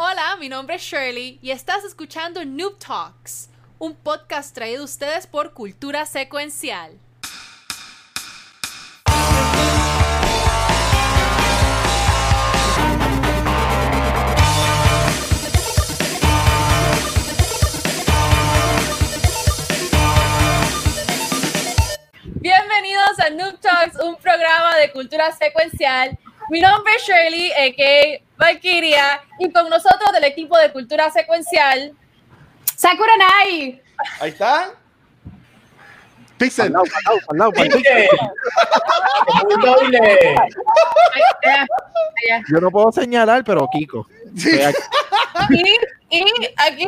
Hola, mi nombre es Shirley y estás escuchando Noob Talks, un podcast traído a ustedes por Cultura Secuencial. Bienvenidos a Noob Talks, un programa de cultura secuencial. Mi nombre es Shirley, a.k.a. Valkyria, y con nosotros del equipo de cultura secuencial, Sakura Nai. Ahí está. Pixel. Yo no puedo señalar, pero Kiko. Sí. Y, y aquí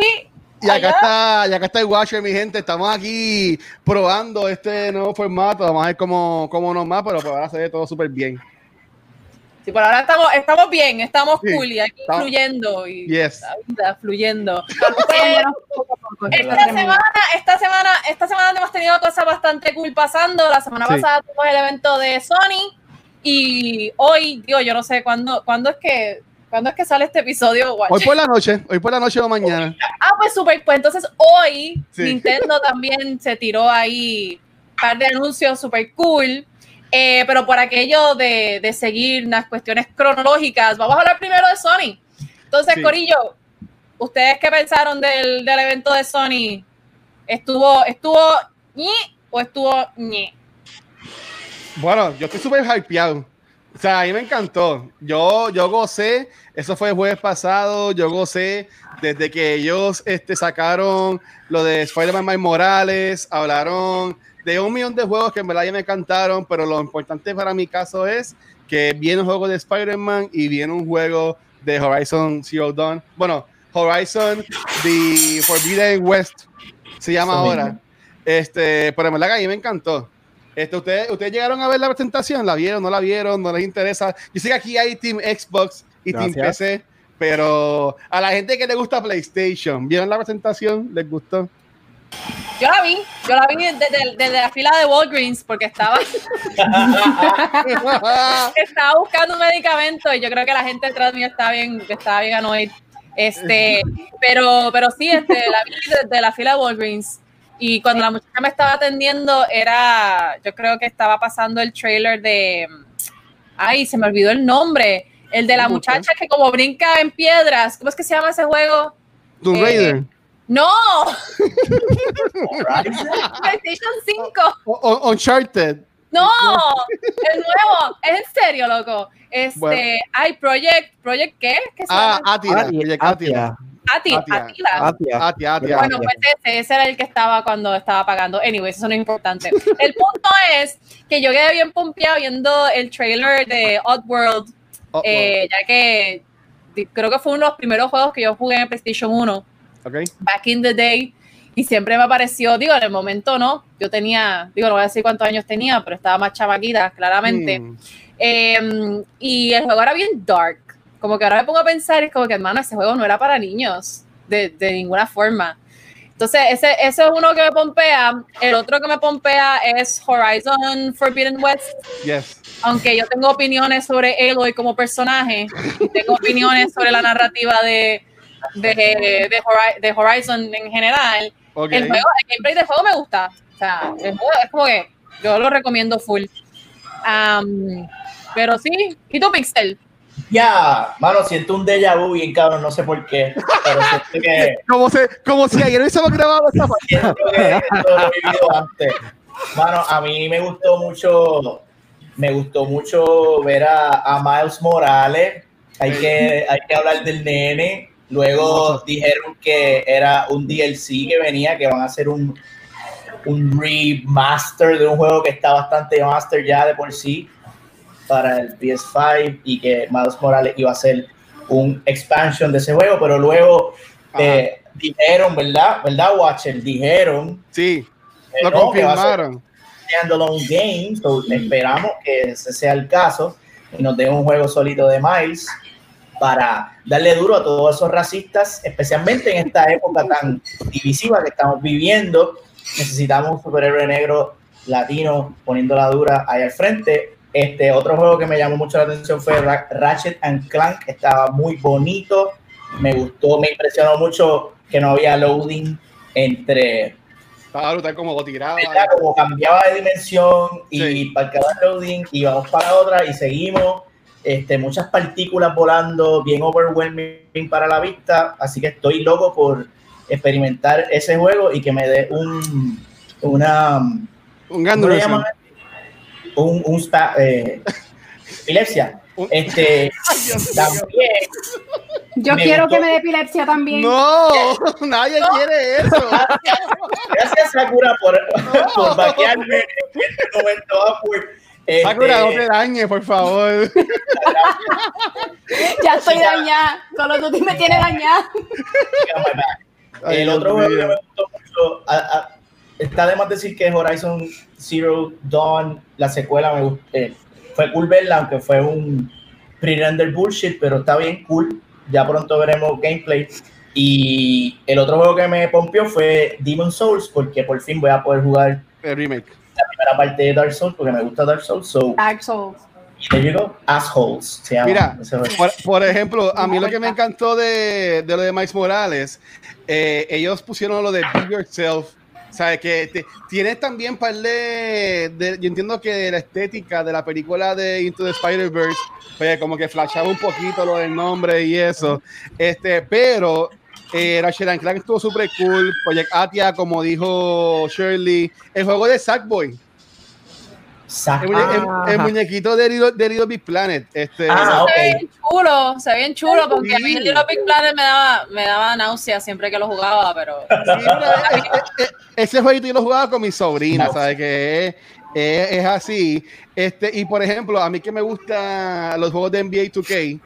Y acá está, y acá está el Watcher, mi gente. Estamos aquí probando este nuevo formato. Vamos a ver cómo, cómo nos va, pero por ahora se ve todo súper bien. Sí, por ahora estamos, estamos bien, estamos Sí, cool y aquí estamos- fluyendo y Yes. la vida fluyendo. Eh, esta semana, esta semana, esta semana hemos tenido cosas bastante cool pasando. La semana Sí. pasada tuvimos el evento de Sony y hoy, digo, yo no sé cuándo, cuándo es que, cuándo es que sale este episodio. Watch? Hoy por la noche, hoy por la noche o mañana. Ah, pues super, pues entonces hoy Sí. Nintendo también se tiró ahí un par de anuncios super cool. Eh, pero por aquello de, de seguir las cuestiones cronológicas, vamos a hablar primero de Sony. Entonces, Sí. Corillo, ¿ustedes qué pensaron del, del evento de Sony? ¿Estuvo, estuvo ñi o estuvo ñe? Bueno, yo estoy súper hypeado. O sea, a mí me encantó. Yo, yo gocé, eso fue el jueves pasado, yo gocé desde que ellos este, sacaron lo de Spider-Man Miles Morales, hablaron de un millón de juegos que en verdad ya me encantaron, pero lo importante para mi caso es que viene un juego de Spider-Man y viene un juego de Horizon Zero Dawn. Bueno, Horizon The Forbidden West se llama ahora. Este, pero en verdad que a mí me encantó. Este, ¿ustedes, ¿Ustedes llegaron a ver la presentación? ¿La vieron? ¿No la vieron? ¿No les interesa? Yo sé que aquí hay Team Xbox y Team Gracias. PC, pero a la gente que le gusta PlayStation, ¿vieron la presentación? ¿Les gustó? Yo la vi, yo la vi desde, desde la fila de Walgreens porque estaba, estaba buscando un medicamento y yo creo que la gente detrás mío estaba bien, estaba bien annoyed. Este, pero, pero sí, este, la vi desde la fila de Walgreens. Y cuando la muchacha me estaba atendiendo, era, yo creo que estaba pasando el trailer de, ay, se me olvidó el nombre, el de la muchacha que como brinca en piedras, ¿cómo es que se llama ese juego? Tomb Eh, Raider. No, PlayStation 5. O- o- Uncharted. No, el nuevo, es en serio, loco. Este, Bueno. hay Project, Project ¿qué? ¿Qué Ah? Atila. Project Atila. Atila. Atia. Atia, Atia. Bueno, pues ese, ese era el que estaba cuando estaba pagando. Anyways, eso no es importante. El punto es que yo quedé bien pompeado viendo el trailer de Oddworld, Oh, eh, ya que creo que fue uno de los primeros juegos que yo jugué en PlayStation 1. Oh, ok. back in the day y siempre me pareció, digo, en el momento no, yo tenía, digo, no voy a decir cuántos años tenía, pero estaba más chavaquita, claramente. Mm. Eh, y el juego era bien dark, como que ahora me pongo a pensar, es como que, hermano, ese juego no era para niños, de, de ninguna forma. Entonces, ese, ese es uno que me pompea. El otro que me pompea es Horizon Forbidden West Yes. aunque yo tengo opiniones sobre Aloy como personaje, tengo opiniones sobre la narrativa de, de, de, Hori- de Horizon en general, el, juego, el gameplay del juego me gusta. O sea, el juego es como que yo lo recomiendo full. Pero sí, ¿y tú, Pixel? Ya, mano, siento un déjà vu bien cabrón, no sé por qué, pero siento que, Como, se, como si ayer hubiésemos grabado esta parte. siento que esto lo he vivido antes. Mano, a mí me gustó mucho, me gustó mucho ver a, a Miles Morales. Hay que, hay que hablar del nene. Luego dijeron que era un DLC que venía, que van a hacer un, un remaster de un juego que está bastante master ya de por sí para el PS5 y que Miles Morales iba a ser un expansion de ese juego, pero luego eh, dijeron, ¿verdad? ¿Verdad, Watcher? Dijeron Sí, eh, lo no, confirmaron. standalone game, so esperamos que ese sea el caso y nos den un juego solito de Miles para darle duro a todos esos racistas, especialmente en esta época tan divisiva que estamos viviendo. Necesitamos un superhéroe negro latino poniendo la dura ahí al frente. Este otro juego que me llamó mucho la atención fue Ra- Ratchet and Clank, estaba muy bonito. me gustó, me impresionó mucho que no había loading entre estaba brutal como tiraba. Como cambiaba de dimensión y para cada loading íbamos para otra y seguimos. Este, muchas partículas volando, bien overwhelming para la vista, así que estoy loco por experimentar ese juego y que me dé un una un un, un, un eh, epilepsia. Este, también. Yo quiero que me dé epilepsia también. No, nadie quiere eso. Gracias, Sakura, por, por vaquearme en este momento Este, Sakura, no te dañes, por favor. ya estoy dañada. Solo tú me tienes dañada. El otro juego que me gustó mucho, está de más decir que Horizon Zero Dawn, la secuela, me gustó. Eh, fue cool verla, aunque fue un pre-render bullshit, pero está bien cool. Ya pronto veremos gameplay. Y el otro juego que me pompió fue Demon Souls, porque por fin voy a poder jugar el remake. La primera parte de Dark Souls, porque me gusta Dark Souls. So, Dark Souls. There you go. Assholes. Mira, por, ejemplo, a mí lo que me encantó de, de lo de Miles Morales, eh, ellos pusieron lo de Be Yourself ¿Sabes? Que te, tienes también par de, Yo entiendo que la estética de la película de Into the Spider-Verse, pues como que flashaba un poquito lo del nombre y eso. Este, pero eh, Ratchet Clank estuvo súper cool. Project Atia, como dijo Shirley. El juego de Sackboy. El, muñequito de Little, de Little, Big Planet. Este, ah, Se ve bien chulo, se ve bien chulo porque a mí Little Big Planet me daba, me daba náusea siempre que lo jugaba, pero. ese jueguito yo lo jugaba con mi sobrina, ¿sabes? Que es, es, así. Este, y por ejemplo, a mí que me gustan los juegos de NBA 2K,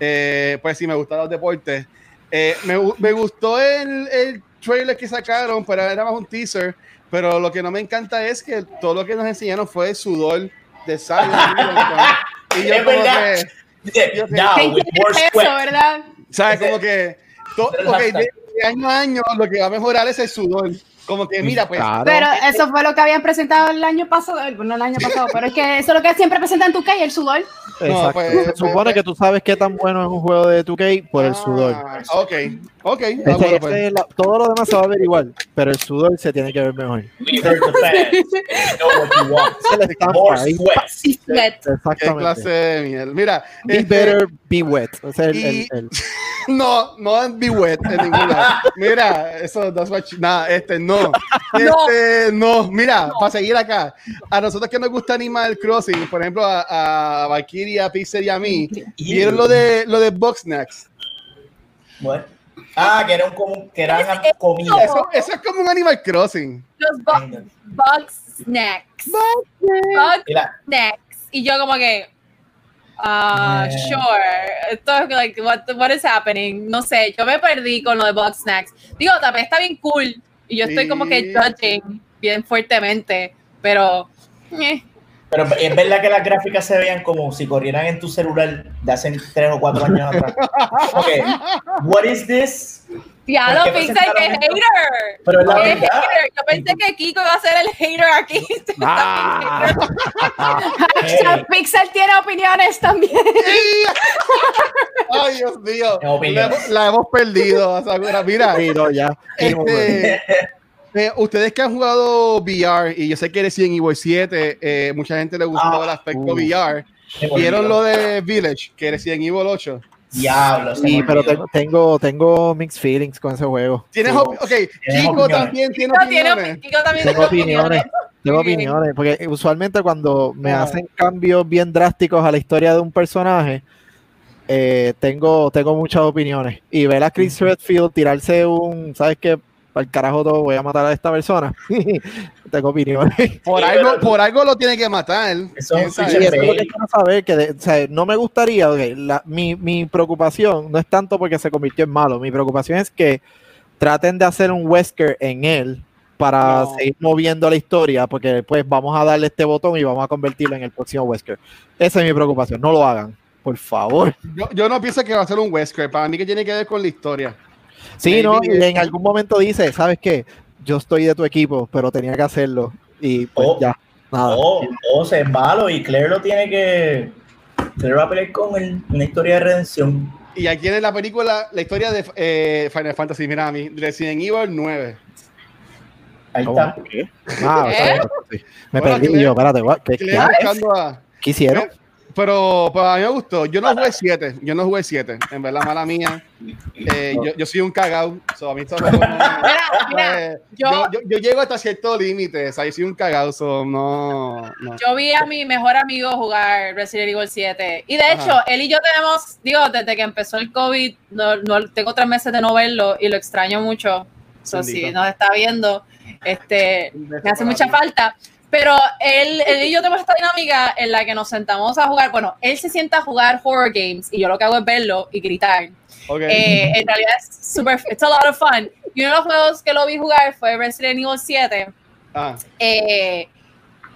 eh, pues sí, me gustan los deportes. Eh, me, me, gustó el, el trailer que sacaron, pero era más un teaser pero lo que no me encanta es que todo lo que nos enseñaron fue sudor de sal. y yo como que... Yo, eso, ¿verdad? ¿Sabes? Como que... okay, de, de año a año lo que va a mejorar es el sudor. Como que, mira, pues. Pero eso fue lo que habían presentado el año pasado, no el año pasado, pero es que eso es lo que siempre presentan en 2K, el sudor. Exacto. Pues, se supone pues, que tú sabes qué tan bueno es un juego de 2K por el sudor. Ah, ok, ok. Ah, pues. todo lo demás se va a ver igual, pero el sudor se tiene que ver mejor. Exactamente. ¿Qué clase de miel? Mira. Be este, better, be wet. O sea, el, y, el, no, no be wet en ninguna. Mira, eso, that's what nada, este, no. Este, no. Mira, para seguir acá, a nosotros que nos gusta Animal Crossing, por ejemplo, a, a Valkyria, Pixel y a mí, ¿vieron lo de, lo de Boxnax? Bueno. Ah, que eran como que eran comida. Eso, eso, es como un Animal Crossing. Los Box Snacks. Box Snacks. Y yo como que, Uh, sure. Esto es like, what, what is happening? No sé, yo me perdí con lo de Box Snacks. Digo, también está bien cool. Y yo estoy como que judging bien fuertemente, pero. Eh. Pero es verdad que las gráficas se veían como si corrieran en tu celular de hace tres o cuatro años atrás. Okay. What is this? Ya lo Pixel que es hater. Pero la es hater. Yo pensé que Kiko iba a ser el hater aquí. Ah. Pixel tiene opiniones también. Ay, Dios mío. La, la, hemos perdido. Mira, Mira ya. Este, eh, ustedes que han jugado VR, y yo sé que eres en Evil 7, eh, mucha gente le gustó ah, el aspecto uh, VR. ¿Vieron lo de Village, que eres en Evil 8? Diablo, sí, pero tengo, tengo, tengo, mixed feelings con ese juego. ¿Tienes ok, Kiko también tiene opiniones. Kiko también tengo opiniones. Tengo opiniones, porque usualmente cuando me ah. hacen cambios bien drásticos a la historia de un personaje, eh, tengo, tengo muchas opiniones. Y ver a Chris Redfield tirarse un, ¿sabes qué? Para el carajo todo, voy a matar a esta persona. tengo opiniones. Por algo, por algo lo tiene que matar. Eso, es lo que quiero saber, que o sea, no me gustaría, la, mi, mi preocupación no es tanto porque se convirtió en malo, mi preocupación es que traten de hacer un Wesker en él para seguir moviendo la historia, porque pues vamos a darle este botón y vamos a convertirlo en el próximo Wesker. Esa es mi preocupación, no lo hagan, por favor. Yo, yo no pienso que va a ser un Wesker, para mí que tiene que ver con la historia. Sí, no, y en algún momento dice, ¿sabes qué? Yo estoy de tu equipo, pero tenía que hacerlo. Y pues oh, ya, nada. O, oh, se es malo y Claire lo tiene que. Claire va a pelear con una historia de redención. Y aquí en la película, la historia de eh, Final Fantasy, mira a mí, Resident Evil 9. Ahí ¿Cómo? está. ¿Qué? Ah, ¿Qué? está bien, sí. Me Bueno, perdí le- yo, espérate? ¿qué, qué, qué hicieron? Pero, pero a mí me gustó. Yo no jugué 7. Yo no jugué 7. En verdad, mala mía. Eh, yo, yo soy un cagao. So, a mí no- Mira, Eh, yo- yo, yo, llego hasta cierto límite. O sea, yo soy un cagao. So, no, no. Yo vi a mi mejor amigo jugar Resident Evil 7 y de Ajá. hecho él y yo tenemos, digo, desde que empezó el COVID, no, no- tengo tres meses de no verlo y lo extraño mucho. So, si Bendito. nos está viendo, este, me hace mucha falta. Pero él, él y yo tenemos esta dinámica en la que nos sentamos a jugar. Bueno, él se sienta a jugar horror games y yo lo que hago es verlo y gritar. Ok. Eh, en realidad es super, it's a lot of fun. Y uno de los juegos que lo vi jugar fue Resident Evil 7. Ah, Eh,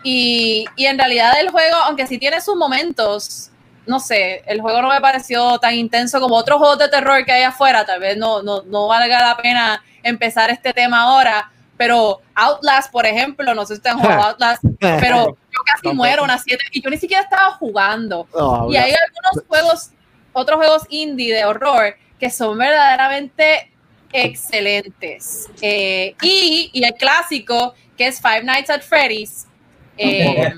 y, y en realidad el juego, aunque sí tiene sus momentos, no sé, el juego no me pareció tan intenso como otros juegos de terror que hay afuera. Tal vez no, no, no valga la pena empezar este tema ahora. Pero Outlast, por ejemplo, no sé si ustedes han jugado Outlast, pero yo casi Tampoco. muero una 7 y yo ni siquiera estaba jugando. No, Y hay algunos juegos, otros juegos indie de horror que son verdaderamente excelentes. Eh, y, y el clásico, que es Five Nights at Freddy's, eh,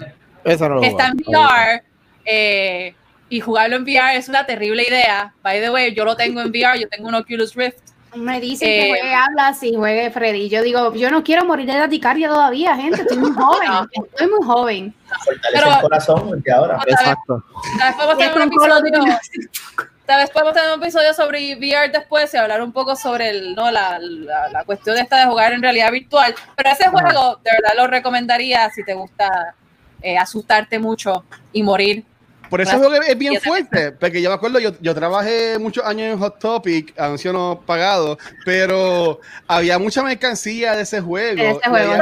Eso no que está en. VR. eh, y jugarlo en VR es una terrible idea. By the way, yo lo tengo en VR, yo tengo un Oculus Rift. Me dicen Eh, que juegue Hablas y juegue Freddy. Yo digo, yo no quiero morir de radicaria todavía, gente. Estoy muy joven. No. Estoy muy joven. Fortalece Pero- el corazón desde ahora. Exacto. Tal vez podemos tener un episodio, tal vez podemos tener un episodio sobre VR después y hablar un poco sobre el, ¿no? la, la, la cuestión de esta de jugar en realidad virtual. Pero ese juego, de verdad, lo recomendaría si te gusta eh, asustarte mucho y morir. Por eso Claro. es bien fuerte, porque yo me acuerdo, yo, yo trabajé muchos años en Hot Topic, anuncio no pagado, pero había mucha mercancía de ese juego. De ese y juego,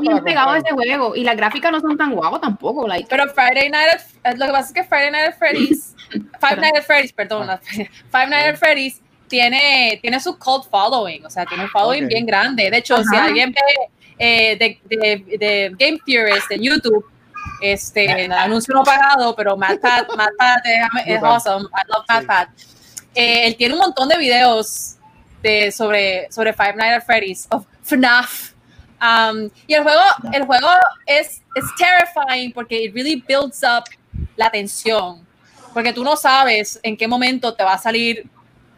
bien pegado a ese juego. Y las gráficas no son tan guapos tampoco. Like. Pero Friday Night at, lo que pasa es que Friday Night at Freddy's, Five Nights at Freddy's, perdón, no, Five Nights at Freddy's tiene, tiene su cult following, o sea, tiene un following Ok. bien grande. De hecho, si Ajá. alguien ve eh, de, de, de Game Theorist en YouTube, este anuncio no pagado, pero Matt Pat, Matt Pat es, awesome. I love Matt Sí. Pat. Eh, él tiene un montón de videos de, sobre, sobre Five Nights at Freddy's, of FNAF. Um, y el juego, el juego es, es terrifying porque it really builds up la tensión. Porque tú no sabes en qué momento te va a salir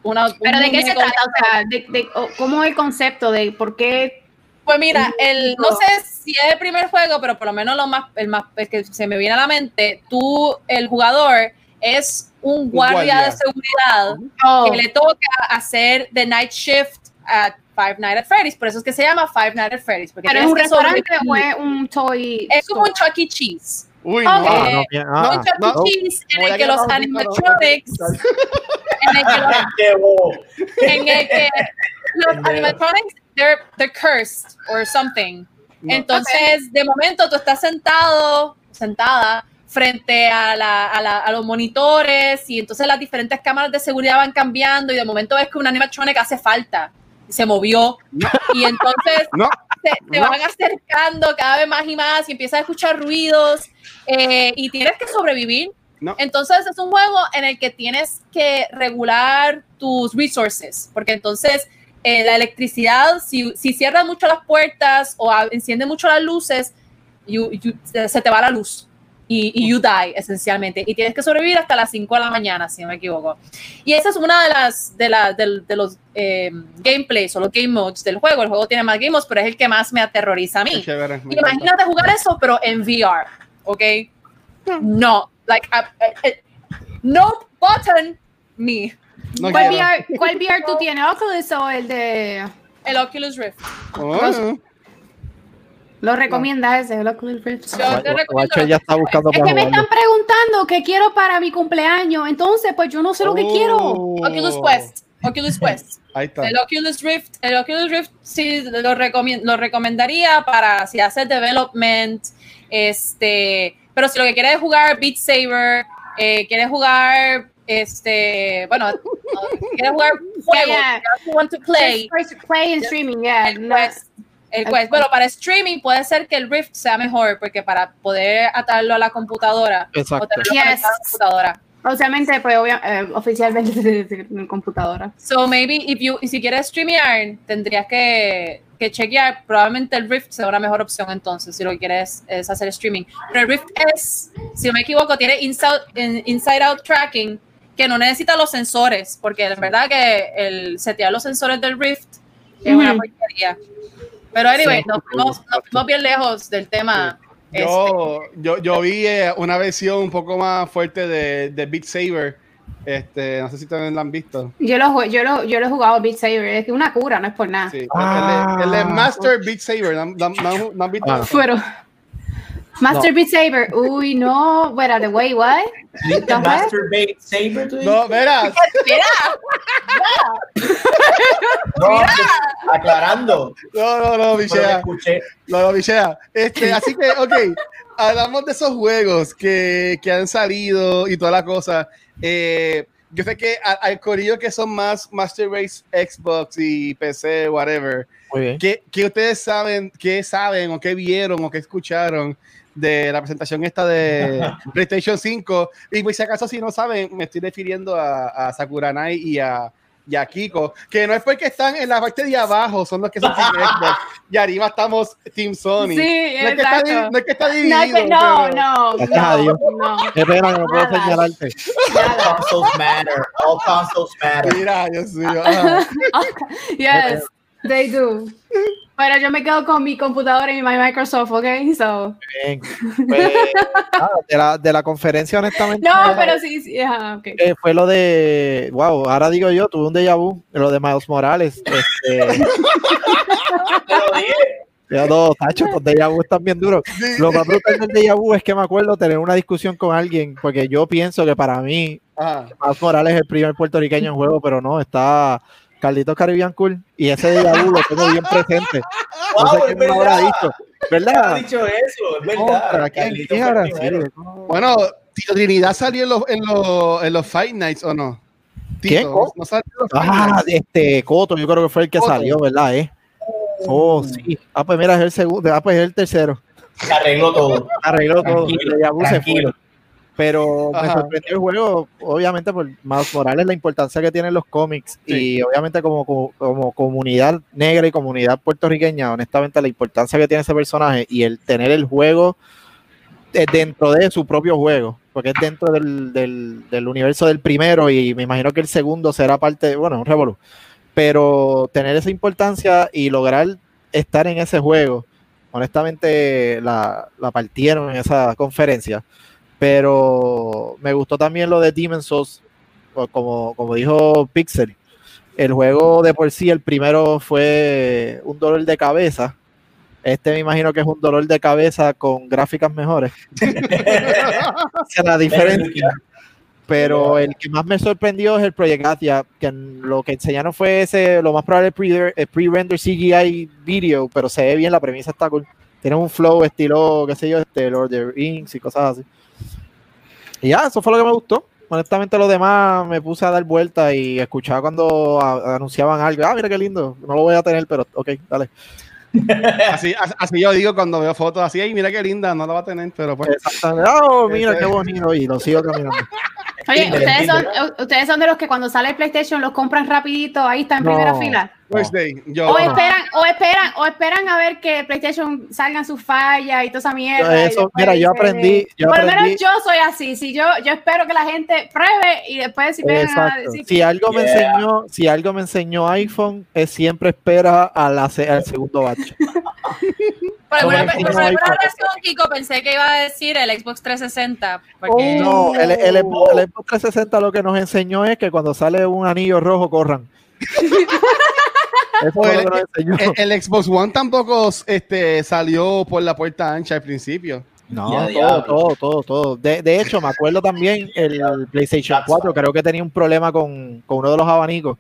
una. un Pero ¿de qué se trata? O sea, de, de- ¿cómo es el concepto de por qué? Pues mira, el, no No. sé si es el primer juego, pero por lo menos lo más, el más el que se me viene a la mente, tú, el jugador, es un guardia, guardia. de seguridad Oh, que le toca hacer the night shift at Five Nights at Freddy's. Por eso es que se llama Five Nights at Freddy's. Porque ¿Pero es un restaurante o es un toy? Es como un? Chuck E. Cheese. Uy, no. Ah, no, bien, ah, un Chuck E. no. Cheese en el que los animatronics, en el que los en el que los animatronics they're, they're cursed or something. No. Entonces, de momento tú estás sentado, sentada frente a, la, a, la- a los monitores y entonces las diferentes cámaras de seguridad van cambiando y de momento ves que un animatronic hace falta y se movió y entonces No, te, te No. van acercando cada vez más y más y empiezas a escuchar ruidos eh, y tienes que sobrevivir. Entonces es un juego en el que tienes que regular tus resources, porque entonces eh, la electricidad, si, si cierras mucho las puertas o enciende mucho las luces, you- you- se te va la luz. Y, y you die, esencialmente. Y tienes que sobrevivir hasta las 5 de la mañana, si no me equivoco. Y esa es una de las de, la, del- de los eh, gameplays o los game modes del juego. El juego tiene más game modes, pero es el que más me aterroriza a mí. chévere. me. Imagínate jugar eso, pero en VR, ¿ok? No, like, uh, uh, uh, no button, me. No ¿Cuál. VR, ¿Cuál VR tú tienes? ¿Oculus o el de.? El Oculus Rift. Oh, ¿Lo recomiendas ese, el Oculus Rift? Yo te recomiendo ya está buscando Es para que me están preguntando qué quiero para mi cumpleaños. Entonces, pues yo no sé lo que oh. quiero. Oculus Quest. Oculus Quest. Ahí está. El Oculus Rift, el Oculus Rift sí lo, recomien- lo recomendaría para si haces development, este, pero si lo que quieres es jugar Beat Saber, eh, quieres jugar, este, bueno, no, quieres jugar juegos, yeah. you want to play, First play and streaming, yeah. el. Quest, el Quest. Bueno, para streaming puede ser que el Rift sea mejor, porque para poder atarlo a la computadora, o Exacto. tenerlo Yes. a la computadora, Obviamente, pues obvia- eh, oficialmente en computadora. So maybe if you, si quieres streamear, tendrías que, que chequear, probablemente el Rift sea una mejor opción entonces, si lo que quieres es hacer streaming. Pero el Rift es, si no me equivoco, tiene inside, in- inside out tracking que no necesita los sensores, porque en verdad que el setear los sensores del Rift es una porquería. Pero anyway, Sí. nos, fuimos, nos fuimos bien lejos del tema. este, Yo, yo, yo vi eh, una versión un poco más fuerte de, de Beat Saber. Este, no sé si también la han visto. Yo lo, yo lo, yo lo he jugado Beat Saber, es que una cura, no es por nada. Sí. Ah. el, el, el Master Beat Saber. ¿No, no, no- no han visto? Ah. Pero Master Beat Saber, uy, no, wait, what? ¿Viste Ajá. Masturbate Saber? tú? No, verás. Mira, No, pues, aclarando. No, no, no, escuché. No, no, Michelle. Este, así que, ok, hablamos de esos juegos que, que han salido y toda la cosa. Eh, yo sé que a- al corillo que son más Master Race Xbox y PC, whatever, Muy bien. ¿qué, qué ustedes saben, qué saben o qué vieron o qué escucharon de la presentación esta de PlayStation 5? Y pues si acaso si no saben, me estoy refiriendo a, a Sakuranai y a, y a Kiko, que no es porque están en la parte de abajo, son los que son Team Xbox, y arriba estamos Team Sony. Sí, no, es que está, no es que está No, dividido. no, pero- no, no, no. Qué pena que no puedo señalarte. All consoles matter. All consoles matter. Mira, Dios mío. ajá. Yes, they do. Pero yo me quedo con mi computadora y mi Microsoft, ¿ok? So. Bien. Pues, de, la, de la conferencia, honestamente. No, pero sí, sí, ajá, ok. eh, fue lo de. Wow, ahora digo yo, tuve un déjà vu. Lo de Miles Morales. Este, ya no, tacho, los déjà vu están bien duros. Lo más brutal del déjà vu es que me acuerdo tener una discusión con alguien, porque yo pienso que para mí Ajá. Miles Morales es el primer puertorriqueño en juego, pero no, está Carlitos Caribbean Cool y ese déjà vu lo tengo bien presente. No Wow, sé quién me habrá verdad. dicho, ha ¿verdad? dicho eso, es verdad. ¿quién, quién habrá sido? Bueno, Tito Trinidad salió en los, en los, en los Fight Nights o no? ¿Quién? Tito, ¿no, no salió en los Fight Ah, Nights? este Coto, yo creo que fue el que Coto. salió, ¿verdad? Eh? Oh, sí. Ah, pues mira, es el segundo, ah, pues es el tercero. Se arregló todo. Arregló todo. Tranquilo, tranquilo. Pero me sorprendió el juego, obviamente por Miles Morales, la importancia que tienen los cómics Sí. y obviamente como, como, como comunidad negra y comunidad puertorriqueña, honestamente la importancia que tiene ese personaje y el tener el juego eh, dentro de su propio juego, porque es dentro del, del, del universo del primero y me imagino que el segundo será parte, bueno, un revolu, pero tener esa importancia y lograr estar en ese juego, honestamente la, la partieron en esa conferencia, pero me gustó también lo de Demon's Souls, como, como dijo Pixel, el juego de por sí, el primero fue un dolor de cabeza, este me imagino que es un dolor de cabeza con gráficas mejores. Esa es la diferencia. Pero el que más me sorprendió es el Project Athia, que lo que enseñaron fue ese, lo más probable el pre-render CGI video, pero se ve bien, la premisa está cool. Tiene un flow estilo, qué sé yo, este Lord of the Rings y cosas así. Y ya, eso fue lo que me gustó. Honestamente, lo demás me puse a dar vueltas y escuchaba cuando a- anunciaban algo. Ah, mira qué lindo. No lo voy a tener, pero ok, dale. Así, así- así yo digo cuando veo fotos así, ay, mira qué linda, no la va a tener, pero pues. Exactamente. Oh, mira qué bonito. Y lo sigo caminando. Oye, ustedes son, ustedes son de los que cuando sale el PlayStation los compran rapidito, ahí está en No. primera fila. Yo. O esperan, o esperan, o esperan a ver que PlayStation salgan sus fallas y toda esa mierda. Eso, mira, yo aprendí, yo Por lo menos yo soy así. Si yo, yo espero que la gente pruebe y después si a decir Si algo me enseñó, si algo me enseñó iPhone, es siempre espera a la, al segundo batch. Por alguna, por razón, Kiko, pensé que iba a decir el Xbox 360. Porque No, el, el, el Xbox 360 lo que nos enseñó es que cuando sale un anillo rojo, corran. Eso O es el, lo Xbox One tampoco este, salió por la puerta ancha al principio. No, Ya, todo, diablo. todo, todo, todo. De, de hecho, me acuerdo también el PlayStation 4, creo que tenía un problema con, con uno de los abanicos,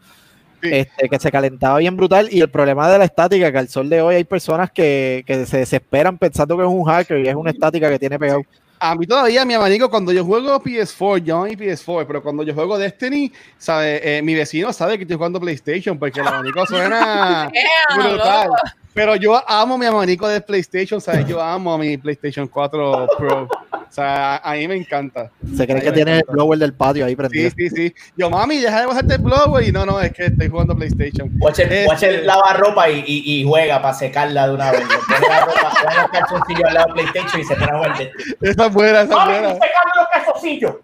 Sí. este, que se calentaba bien brutal, y el problema de la estática, que al sol de hoy hay personas que, que se desesperan pensando que es un hacker y es una estática que tiene pegado. A mí todavía, mi abanico, cuando yo juego PS4, yo no mi PS4, pero cuando yo juego Destiny, sabe, Eh, mi vecino sabe que estoy jugando PlayStation porque el abanico suena brutal. Pero yo amo mi abanico de PlayStation, ¿sabes? Yo amo mi PlayStation 4 Pro. O sea, a, a mí me encanta. Se cree que tiene el encanta. blower del patio ahí Sí, prendido. sí, sí. Yo, mami, deja de bajarte el blower. Y no, no, es que estoy jugando PlayStation. Watch el, Este- watch el lavarropa y, y, y juega para secarla de una vez. Pone la ropa, pone los calzoncillos al lado del PlayStation y se pone a jugar de Esa es buena, esa es ¡Mami, buena. secando los calzoncillos!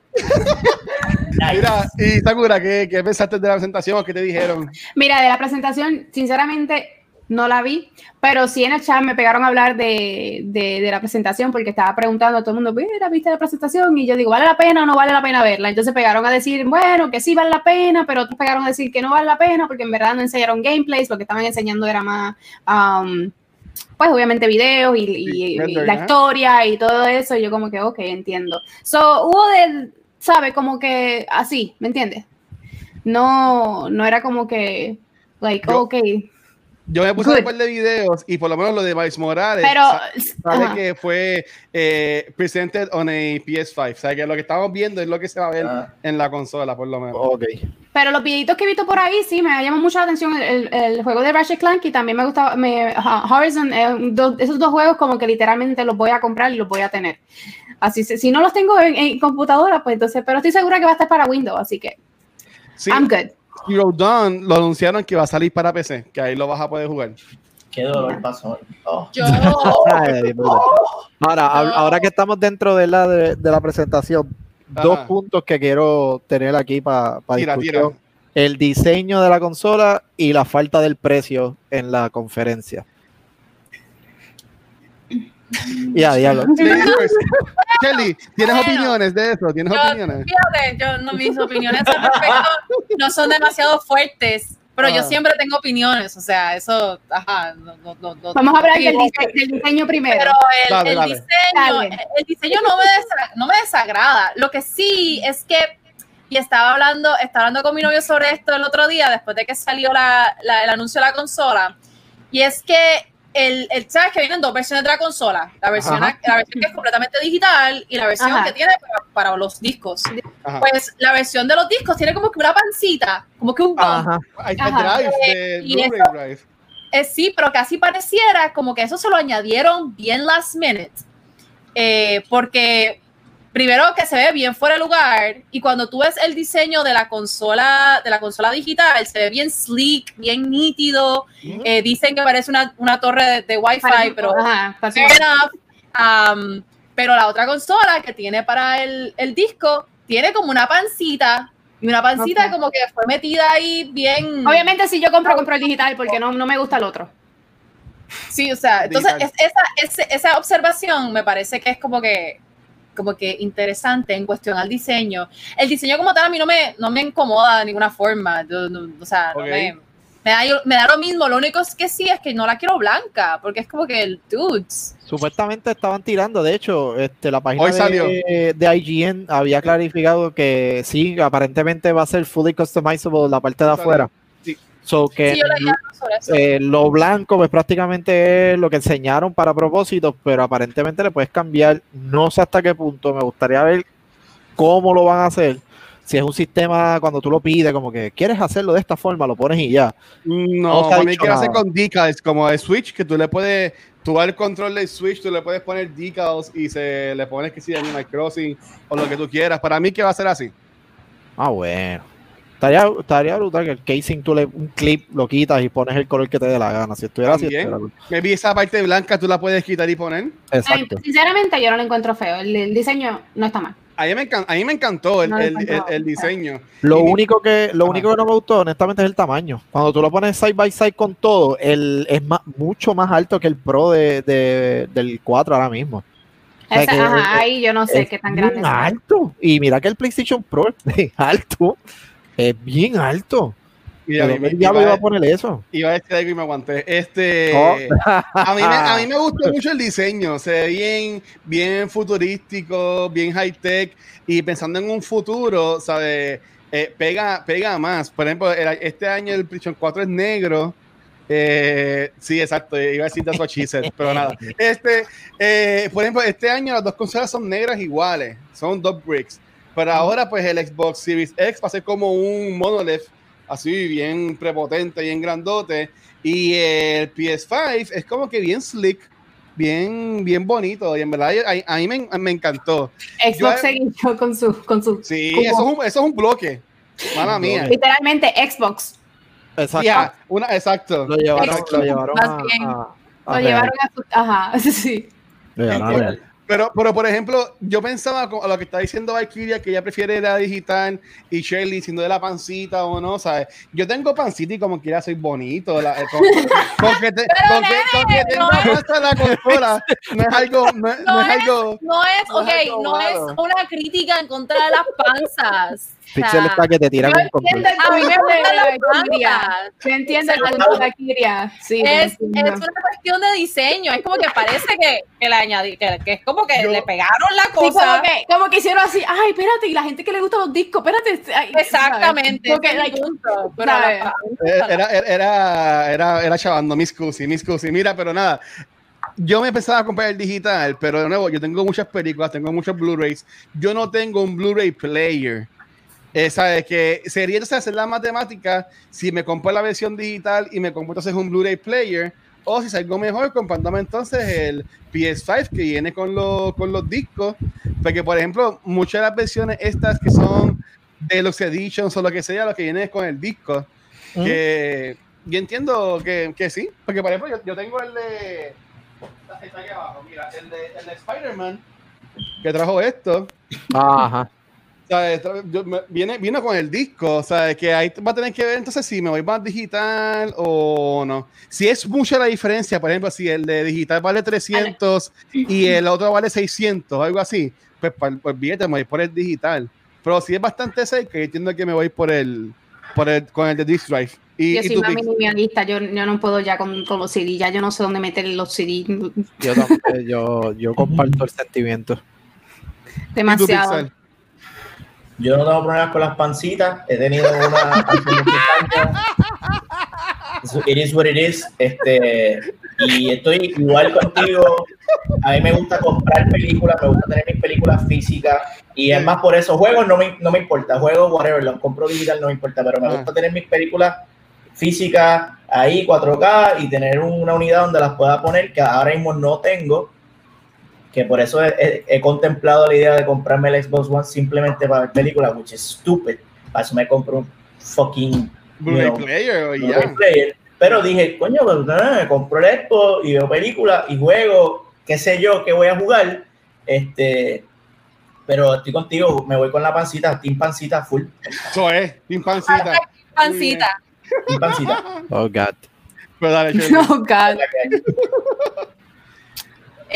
Nice. Mira, y Sakura, ¿qué, ¿qué pensaste de la presentación? ¿Qué te dijeron? Mira, de la presentación, sinceramente, no la vi, pero sí en el chat me pegaron a hablar de, de, de la presentación porque estaba preguntando a todo el mundo, mira, ¿viste la presentación? Y yo digo, ¿vale la pena o no vale la pena verla? Entonces pegaron a decir, bueno, que sí vale la pena, pero otros pegaron a decir que no vale la pena porque en verdad no enseñaron gameplays, lo que estaban enseñando era más, um, pues obviamente videos y, la historia y todo eso. Y yo como que, ok, entiendo. So, hubo de, ¿sabe? Como que así, ¿me entiendes? No, no era como que, like, Yo- ok. Yo me puse Good. a ver de videos y por lo menos lo de Miles Morales Pero, sa- sale ajá. que fue eh, presented on a PS5. O sea, que lo que estamos viendo es lo que se va a ver Ah. en la consola, por lo menos. Ok. pero los videitos que he visto por ahí, sí, me llama mucho la atención el, el- el juego de Ratchet Clank y también me gustaba, me, Horizon, eh, do- esos dos juegos como que literalmente los voy a comprar y los voy a tener. Así, si, si no los tengo en, en computadora, pues entonces, pero estoy segura que va a estar para Windows, así que Sí, I'm good. Zero Dawn lo anunciaron que va a salir para PC, que ahí lo vas a poder jugar. Qué dolor pasó. Oh. Yo, brutal. Ahora, ahora que estamos dentro de la, de, de la presentación, dos Ajá. puntos que quiero tener aquí para tira. El diseño de la consola y la falta del precio en la conferencia. Ya, diablo. Ladies Kelly, ¿tienes Bueno. opiniones de eso? ¿Tienes yo, opiniones? fíjate, yo no, mis opiniones al respecto no son demasiado fuertes, pero yo Ah. siempre tengo opiniones, o sea, eso, ajá, no, no, no, no- Vamos a hablar del, digo dise- del diseño primero. Pero el, Dale, el dale. diseño, Dale. el diseño no me, no me desagrada. Lo que sí es que, y estaba hablando, estaba hablando con mi novio sobre esto el otro día, después de que salió la, la- el anuncio de la consola, y es que el, el sabes que vienen dos versiones de la consola, la versión, Ajá. la versión que es completamente digital y la versión Ajá. que tiene para, para los discos. Ajá. Pues la versión de los discos tiene como que una pancita, como que un. Ajá. Drive Y eso- Drive. Eh, sí, pero casi pareciera como que eso se lo añadieron bien last minute. Eh, porque primero que se ve bien fuera de lugar y cuando tú ves el diseño de la consola de la consola digital se ve bien sleek, bien nítido. Eh, dicen que parece una, una torre de, de Wi-Fi, pero ajá, enough. Um, pero la otra consola que tiene para el, el disco tiene como una pancita y una pancita como que fue metida ahí bien. Obviamente si yo compro, compro el digital porque no, no me gusta el otro. Sí, o sea, entonces es- esa, esa observación me parece que es como que como que interesante en cuestión al diseño. El diseño como tal a mí no me, no me incomoda de ninguna forma. Yo no- o sea, no Ok. me, me da, me da lo mismo. Lo único es que sí es que no la quiero blanca, porque es como que el dudes. Supuestamente estaban tirando, de hecho, este, la página Hoy salió. de, de IGN había clarificado que sí, aparentemente va a ser fully customizable la parte de Salió. afuera. Sí. So que Sí, eh, lo blanco pues prácticamente es lo que enseñaron para propósitos, pero aparentemente le puedes cambiar, no sé hasta qué punto, me gustaría ver cómo lo van a hacer. Si es un sistema cuando tú lo pides, como que quieres hacerlo de esta forma, lo pones y ya. No, No se ha para mí dicho que hacer con decals, como de Switch, que tú le puedes, tú al control del Switch, tú le puedes poner decals y se le pones que si Animal Crossing o lo que tú quieras. Para mí que va a ser así. Ah, bueno. Estaría, estaría brutal que el casing tú le un clip lo quitas y pones el color que te dé la gana. Si estuviera así, estuviera cool. Me vi esa parte blanca, tú la puedes quitar y poner. Sinceramente yo no lo encuentro feo. El, el diseño no está mal. A mí me, encan- a mí me encantó el, No el- el- encuentro. el diseño. Lo Y único que lo único que no me gustó, honestamente, es el tamaño. Cuando tú lo pones side by side con todo, el, es más, mucho más alto que el Pro de, de- del 4 ahora mismo. O sea ajá, es- ahí yo no sé es qué tan grande es. alto. Y mira que el PlayStation Pro es alto. Es bien alto. Y a ¿De mí me- iba, iba a poner eso? iba a decir algo y me aguanté. Este, Oh. a, mí me, a mí me gustó mucho el diseño. Se ve bien, bien futurístico, bien high tech. Y pensando en un futuro, ¿sabes? Eh, pega, pega más. Por ejemplo, este año el PlayStation 4 es negro. Eh, sí, exacto. Iba a decir that's what she said, pero nada. Este, eh, por ejemplo, este año las dos consolas son negras iguales. Son dos bricks. Pero ahora, pues, el Xbox Series X va a ser como un monolith así bien prepotente, bien grandote. Y el PS5 es como que bien slick, bien, bien bonito. Y en verdad a, mí me, me, encantó. Xbox se con su, con su. Sí, eso es, un, eso es un bloque. Mala mía. Literalmente Xbox. Exacto. una, exacto. Lo llevaron, lo llevaron a, Lo llevaron a, Ajá, sí. Lo llevaron pero, pero, por ejemplo, yo pensaba a lo que está diciendo Valkyria, que ella prefiere la digital y Shelly siendo de la pancita o no, ¿sabes? Yo tengo pancita y como quiera soy bonito. La, eh, con, con, que, te, con, que, con que tenga no la consola, no es algo. No, es, no es algo. No es, ok, no es una crítica en contra de las panzas. Pixel está que te tiran un control. A mí me gusta la Kiria. ¿Se entiende el punto de Kiria? Sí, es, es una cuestión de diseño. Es como que parece que, que le añadí, que, que, es como que le pegaron la cosa. Sí, como, que, como que hicieron así, ay, espérate, y la gente que le gusta los discos, espérate. Ay, Exactamente. Porque, like, punto, pero era, era, era, era, era chavando, mis cusi, mis cusi. Mira, pero nada, yo me empezaba a comprar el digital, pero de nuevo, yo tengo muchas películas, tengo muchos Blu-rays. Yo no tengo un Blu-ray player. Esa es que sería entonces hacer la matemática si me compro la versión digital y me compro entonces un Blu-ray player o si salgo mejor comprándome entonces el PS5 que viene con, los, con los discos. Porque, por ejemplo, muchas de las versiones estas que son de los editions o lo que sea, lo que viene es con el disco. Que yo entiendo que, que, sí, porque por ejemplo yo, tengo el de... Está aquí abajo, mira, el de, el de Spider-Man que trajo esto. Ajá viene, viene con el disco, o sea, que ahí va a tener que ver entonces si me voy más digital o no. Si es mucha la diferencia, por ejemplo, si el de digital vale 300 y el otro vale 600, algo así, pues, pues billete me voy por el digital. Pero si es bastante cerca, entiendo que me voy por el, por el con el de disc drive. Y, yo soy una minimalista, yo, yo, no puedo ya con, con, los CD, ya yo no sé dónde meter los CD. Yo, yo, yo comparto el sentimiento. Demasiado. Yo no tengo problemas con las pancitas. He tenido una. it is what it is. Este, y estoy igual contigo. A mí me gusta comprar películas, me gusta tener mis películas físicas. Y es más por eso. Juegos no me, no me importa. Juegos, whatever, los compro digital, no me importa. Pero me ah. gusta tener mis películas físicas ahí, 4K, y tener una unidad donde las pueda poner, que ahora mismo no tengo que por eso he, contemplado la idea de comprarme el Xbox One simplemente para ver películas, which is stupid. Para eso me compro un fucking Blu-ray player, player. Pero dije, coño, pues, me compro el Xbox y veo películas y juego, qué sé yo, qué voy a jugar. Este, pero estoy contigo, me voy con la pancita, Team Pancita full. Eso es, Team Pancita. Pancita. Team Pancita. Oh, God. Pero dale, oh, God.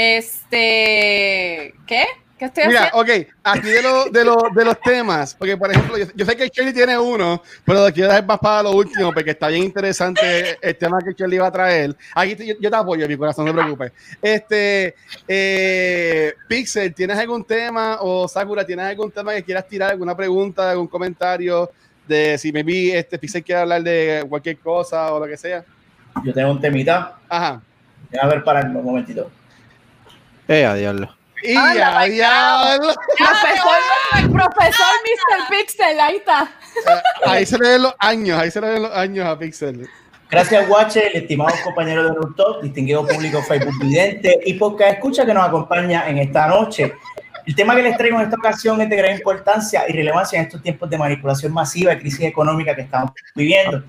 Este, ¿qué? ¿Qué estoy Mira, haciendo? ok, aquí de, lo, de, lo, de los temas, porque por ejemplo, yo, sé que Shirley tiene uno, pero lo quiero dejar más para lo último, porque está bien interesante el tema que Shirley va a traer. Aquí yo, yo, te apoyo, mi corazón, no te preocupes. Este, eh, Pixel, ¿tienes algún tema? O Sakura, ¿tienes algún tema que quieras tirar? ¿Alguna pregunta, algún comentario? De si me vi, este Pixel quiere hablar de cualquier cosa o lo que sea. Yo tengo un temita. Ajá. A ver, para un momentito. Eh, a diablo. Y a diablo. Profesor, profesor Mr. Pixel, ahí está. Ah, ahí se le ven los años, ahí se le ven los años a Pixel. Gracias, Guache, el estimado compañero de Nurtop, distinguido público Facebook vidente y porque escucha que nos acompaña en esta noche. El tema que les traigo en esta ocasión es de gran importancia y relevancia en estos tiempos de manipulación masiva y crisis económica que estamos viviendo.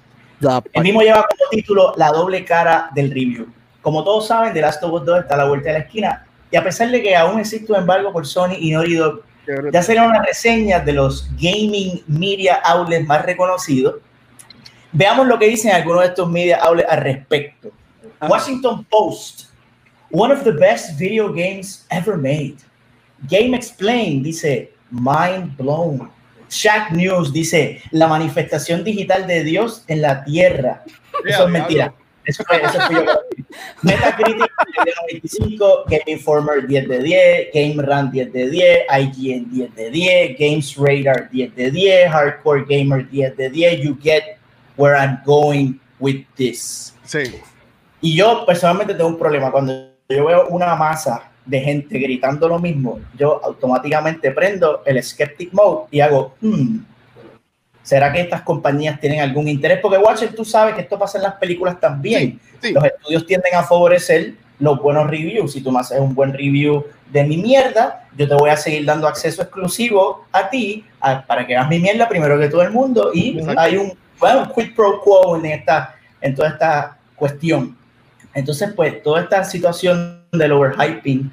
El mismo lleva como título La doble cara del review. Como todos saben, The Last of Us 2 está a la vuelta de la esquina y a pesar de que aún existe un embargo por Sony y Naughty Dog, ya serían una reseña de los gaming media outlets más reconocidos. Veamos lo que dicen algunos de estos media outlets al respecto. Washington Post, one of the best video games ever made. Game Explain dice, mind blown. Shack News dice, la manifestación digital de Dios en la tierra. Eso es mentira. Eso fue, eso fue yo. Metacritic 95, Game Informer 10 de 10, Game Run 10 de 10, IGN 10 de 10, Games Radar 10 de 10, Hardcore Gamer 10 de 10. You get where I'm going with this. Sí. Y yo personalmente tengo un problema. Cuando yo veo una masa de gente gritando lo mismo, yo automáticamente prendo el skeptic mode y hago, hmm, ¿Será que estas compañías tienen algún interés? Porque Watcher, tú sabes que esto pasa en las películas también. Sí, sí. Los estudios tienden a favorecer los buenos reviews. Si tú me haces un buen review de mi mierda, yo te voy a seguir dando acceso exclusivo a ti a- para que hagas mi mierda primero que todo el mundo. Y Exacto. hay un, bueno, un quid pro quo en, esta, en toda esta cuestión. Entonces, pues, toda esta situación del overhyping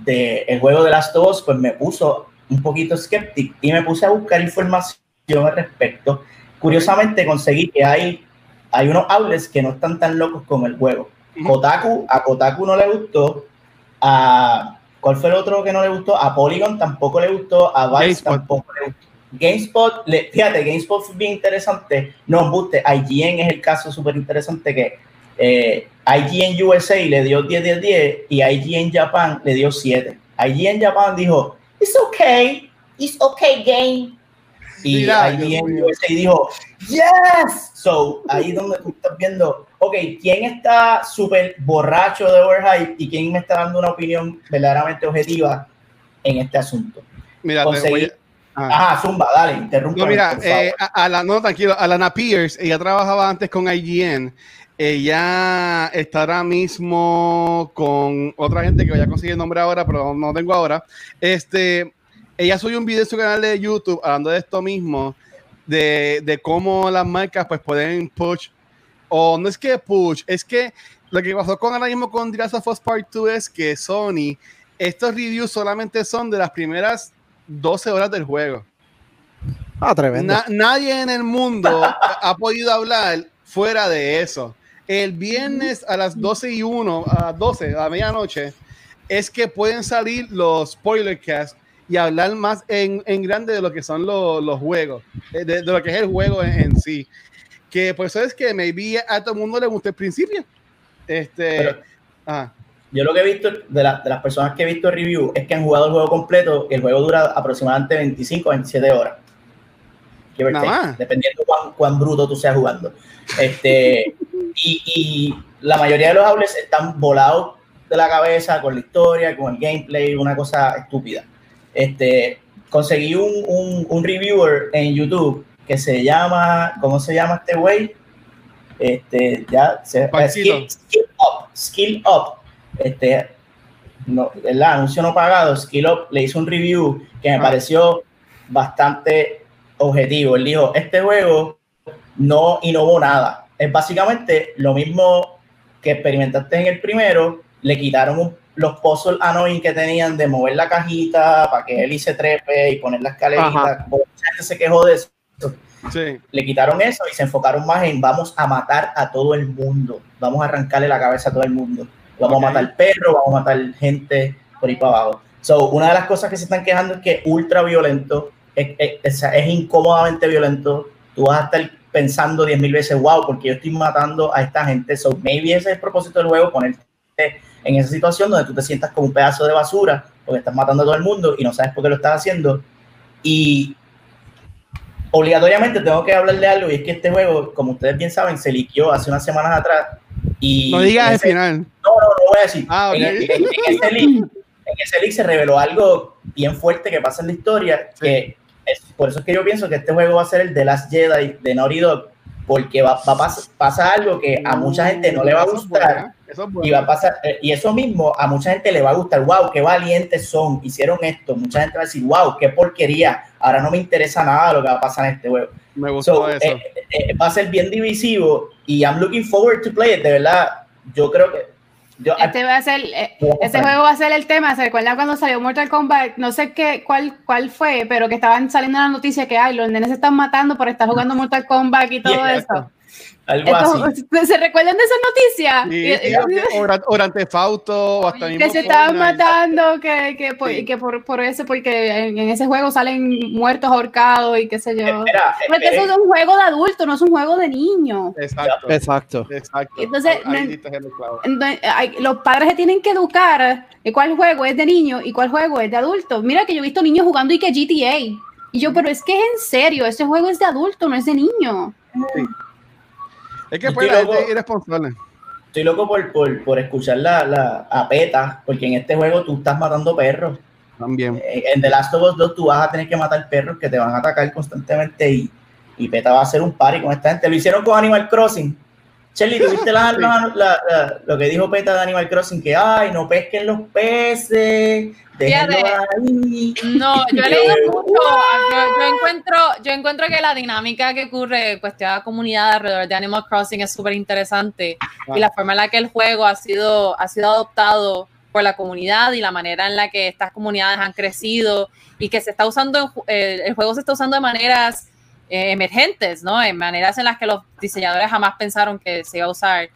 del el juego de Last of Us, pues me puso un poquito escéptico y me puse a buscar información al respecto. Curiosamente, conseguí que hay, hay unos outlets que no están tan locos con el juego. Kotaku, a Kotaku no le gustó, a ¿cuál fue el otro que no le gustó? A Polygon tampoco le gustó, a Vice GameSpot. tampoco le gustó. GameSpot, le- fíjate, GameSpot fue bien interesante. No, embuste, IGN es el caso súper interesante que eh, IGN USA le dio 10 10 10 y IGN Japan le dio 7. IGN Japan dijo, it's okay, it's okay game. Y. USA dijo, yes. So, ahí donde tú estás viendo, ok, ¿quién está súper borracho de overhype y quién me está dando una opinión verdaderamente objetiva en este asunto? Mira, voy a- ah. Ajá, Zumba, dale, interrumpa. No, mira, eh, a, a la, no, tranquilo, Alana Pierce, ella trabajaba antes con IGN. Ella está ahora mismo con otra gente que voy a conseguir el nombre ahora, pero no tengo ahora. Este, ella subió un video en su canal de YouTube hablando de esto mismo, de, de cómo las marcas pues pueden push, o no es que push, es que lo que pasó con ahora mismo con The Last of Us Part 2 es que Sony, estos reviews solamente son de las primeras 12 horas del juego. Ah, tremendo. Na- nadie en el mundo ha podido hablar fuera de eso. El viernes a las 12 y 1, a las 12, a medianoche, es que pueden salir los spoiler cast y hablar más en, en grande de lo que son los, los juegos, eh, de, de lo que es el juego en, en sí. Que por eso es que maybe a todo el mundo le gusta el principio. Este, Pero- Yo lo que he visto de, la- de las personas que he visto review es que han jugado el juego completo y el juego dura aproximadamente 25 27 horas. Nada dependiendo cuán, cuán bruto tú seas jugando. Este, y, y la mayoría de los outlets están volados de la cabeza con la historia, con el gameplay, una cosa estúpida. Este, conseguí un, un, un reviewer en YouTube que se llama, ¿cómo se llama este güey? Este, ya, se, Paquito. skill, skill Up, Skill Up. Este, no, el anuncio no pagado, Skill Up le hizo un review que me Ah. pareció bastante objetivo. Él dijo, este juego no innovó nada. Es básicamente lo mismo que experimentaste en el primero, le quitaron un- los puzzles annoying que tenían de mover la cajita para que él se trepe y poner la escalerita. Ajá. Mucha gente se quejó de eso. sí. Le quitaron eso y se enfocaron más en vamos a matar a todo el mundo. Vamos a arrancarle la cabeza a todo el mundo. Vamos Ok. a matar perros, vamos a matar gente por ahí para abajo. So, una de las cosas que se están quejando es que es ultra violento, es, es- es- incómodamente violento. Tú vas a estar pensando 10 mil veces, wow, porque yo estoy matando a esta gente. So, maybe ese es el propósito del juego, ponerte en esa situación donde tú te sientas como un pedazo de basura porque estás matando a todo el mundo y no sabes por qué lo estás haciendo. Y obligatoriamente tengo que hablar de algo y es que este juego, como ustedes bien saben, se liquió hace unas semanas atrás. Y No digas el final. no, no, no voy a decir. Ah, ok. en, en- en ese leak, en ese leak se reveló algo bien fuerte que pasa en la historia, que es, por eso es que yo pienso que este juego va a ser el de Last Jedi de Naughty Dog, porque va, va a pas- pasa algo que a mucha gente no le va a gustar. Eso es Y bueno. va a pasar, eh, y eso mismo a mucha gente le va a gustar, wow, qué valientes son, hicieron esto, mucha gente va a decir, wow, qué porquería, ahora no me interesa nada lo que va a pasar en este juego. Me gustó So, eso. eh, eh, va a ser bien divisivo y I'm looking forward to play it, de verdad, yo creo que yo, Este va a ser, eh, ese juego va a ser el tema. ¿Se recuerdan cuando salió Mortal Kombat? No sé qué, cuál, cuál fue, pero que estaban saliendo las noticias que ay, los nenes se están matando por estar jugando Mortal Kombat y todo Yeah, eso. Algo así. Entonces, ¿Se recuerdan de esas noticias? Sí, Y- sí, o- o hasta que mismo se estaban matando, que, que, por, Sí. que por, por eso, porque en, en ese juego salen muertos ahorcados y qué sé yo. Espera, Porque espera. eso es un juego de adulto, no es un juego de niño. Exacto. Exacto. Exacto. Entonces, Ahí- ahí los padres se tienen que educar cuál juego es de niño y cuál juego es de adulto. Mira que yo he visto niños jugando y que GTA. Y yo, pero es que es en serio, ese juego es de adulto, no es de niño. Es que pues la gente loco. es irresponsable. Estoy loco por, por, por escuchar la, la a PETA, porque en este juego tú estás matando perros. También. En en The Last of Us 2 tú vas a tener que matar perros que te van a atacar constantemente y y PETA va a hacer un party con esta gente. Lo hicieron con Animal Crossing. Shelly, ¿tuviste la, la- la- la- lo que dijo PETA de Animal Crossing? Que, ay, no pesquen los peces, déjenlo Fíjate. ahí. No, yo he leído mucho. Yo, yo encuentro, yo encuentro que la dinámica que ocurre cuestión de la comunidad alrededor de Animal Crossing es súper interesante y la forma en la que el juego ha sido, ha sido adoptado por la comunidad y la manera en la que estas comunidades han crecido y que se está usando, en eh, el juego se está usando de maneras eh, emergentes, ¿no? En maneras en las que los diseñadores jamás pensaron que se iba a usar.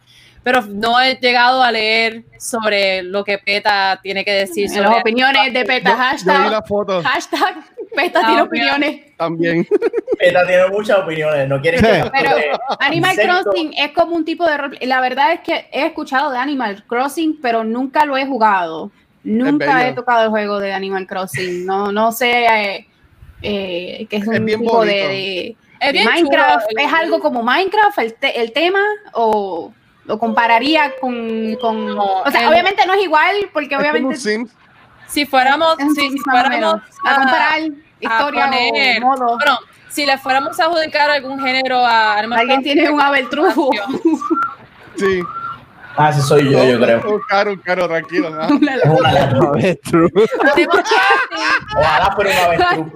Pero no he llegado a leer sobre lo que PETA tiene que decir sobre las opiniones de PETA, Yo, yo hashtag, la foto hashtag PETA Ah, tiene opiniones. también. PETA tiene muchas opiniones, no quieren que Pero Animal Insecto. Crossing es como un tipo de. La verdad es que he escuchado de Animal Crossing, pero nunca lo he jugado. Nunca he tocado el juego de Animal Crossing. No, no sé eh, eh, que es un bien tipo de, bonito. de- Es de bien Minecraft. chulo. ¿Es algo como Minecraft el, te- el tema? ¿O lo compararía con.? con- o sea, el- obviamente no es igual, porque Es como obviamente. Si fuéramos, es un si, fuéramos A a, comparar a historia poner- o modo. bueno, si le fuéramos a adjudicar algún género a Alguien tiene un aveltrujo. Sí. Ah, ese soy yo, yo creo. Un caro, un caro, tranquilo. Es una lata. A ver, true. Animal Crossing, Ojalá fuera una avestruz.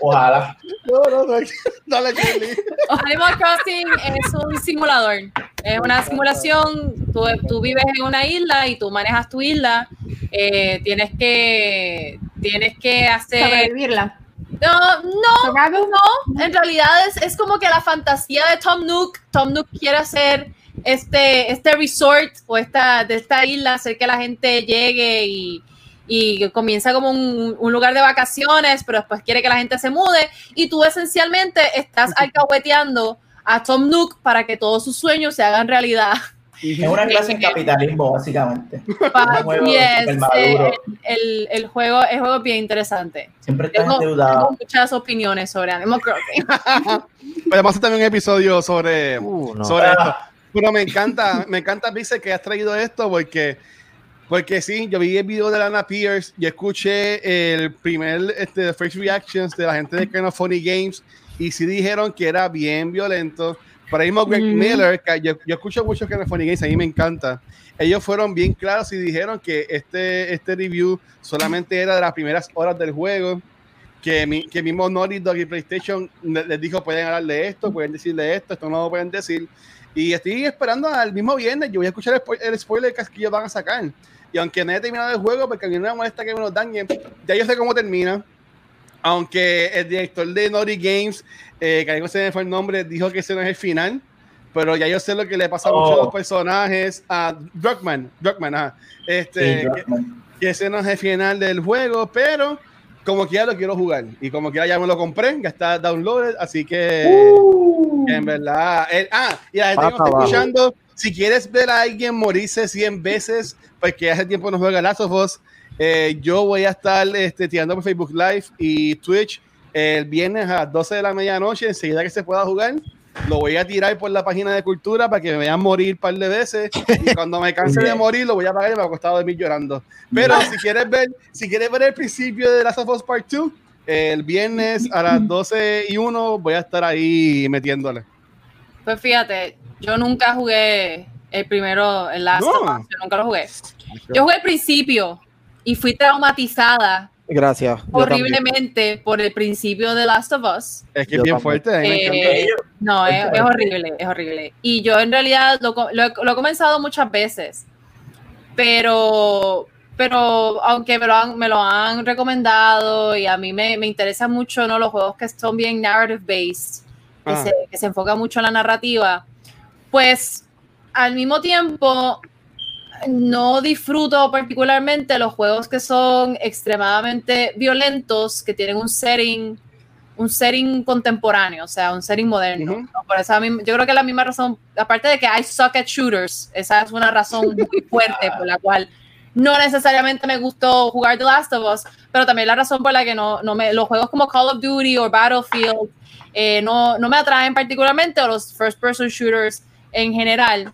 Ojalá. No, no, tranquilo. Dale, Kelly. Animal Crossing es un simulador. Es una simulación. Tú, tú vives en una isla y tú manejas tu isla. Eh, tienes que tienes que hacer. Sobrevivirla. No, no, no. En realidad es, es como que la fantasía de Tom Nook. Tom Nook quiere hacer este, este resort o esta, de esta isla, hacer que la gente llegue y, y comienza como un, un lugar de vacaciones, pero después quiere que la gente se mude. Y tú esencialmente estás alcahueteando a Tom Nook para que todos sus sueños se hagan realidad. Es una clase en capitalismo, básicamente. Juego eh, el, el juego, el juego es bien interesante. Siempre estás Tengo, endeudado. tengo muchas opiniones sobre Animal Crossing. Podemos hacer también un episodio sobre, Uh, no. sobre esto. Ah, Pero me encanta, me encanta, Pixel, que has traído esto porque, porque sí, yo vi el video de Lana Pierce y escuché el primer, este, first reactions de la gente de Kind of Funny Games y sí dijeron que era bien violento. Por ahí mismo Greg Ujú. Miller, que yo, yo escucho mucho Kind of Funny Games, a mí me encanta. Ellos fueron bien claros y dijeron que este, este review solamente era de las primeras horas del juego que, mi, que mismo Naughty Dog y PlayStation le- les dijo pueden hablar de esto, pueden decirle esto, esto no lo pueden decir. Y estoy esperando al mismo viernes, yo voy a escuchar el, spo- el spoiler que ellos van a sacar. Y aunque no haya terminado el juego, porque a mí no me molesta que me lo dañen, ya yo sé cómo termina. Aunque el director de Naughty Games, eh, que algo se me fue el nombre, dijo que ese no es el final. Pero ya yo sé lo que le pasa a muchos de Oh. los personajes. A Druckmann, Druckmann, ajá. Este, sí, que- Druckmann. que ese no es el final del juego, pero como quiera lo quiero jugar. Y como quiera ya me lo compré, ya está downloaded, así que Uh. en verdad. el- ah, y la gente que me está escuchando, si quieres ver a alguien morirse 100 veces, porque hace tiempo no juega Last of Us, eh, yo voy a estar este, tirando por Facebook Live y Twitch el viernes a las 12 de la medianoche, enseguida que se pueda jugar. Lo voy a tirar por la página de cultura para que me vean morir un par de veces. Y cuando me canse de morir, lo voy a pagar y me va a costar dormir llorando. Pero si quieres ver, si quieres ver el principio de Last of Us Part 2, el viernes a las 12 y 1 voy a estar ahí metiéndole. Pues fíjate, yo nunca jugué el primero, el Last No. of Us, yo nunca lo jugué. Yo jugué al principio y fui traumatizada Gracias. horriblemente por el principio de Last of Us. Es que es bien fuerte. Eh, no, es, es horrible, es horrible. Y yo en realidad lo, lo he, lo he comenzado muchas veces, pero, pero aunque me lo han, me lo han recomendado y a mí me, me interesan mucho ¿no? los juegos que son bien narrative based, que, Ah. se, que se enfoca mucho en la narrativa, pues al mismo tiempo no disfruto particularmente los juegos que son extremadamente violentos, que tienen un setting, un setting contemporáneo, o sea, un setting moderno. Ujú. ¿no? Por eso a mí, yo creo que la misma razón, aparte de que I suck at shooters, esa es una razón muy fuerte por la cual no necesariamente me gustó jugar The Last of Us, pero también la razón por la que no, no me, los juegos como Call of Duty o Battlefield eh, no, no me atraen particularmente, o los first person shooters en general.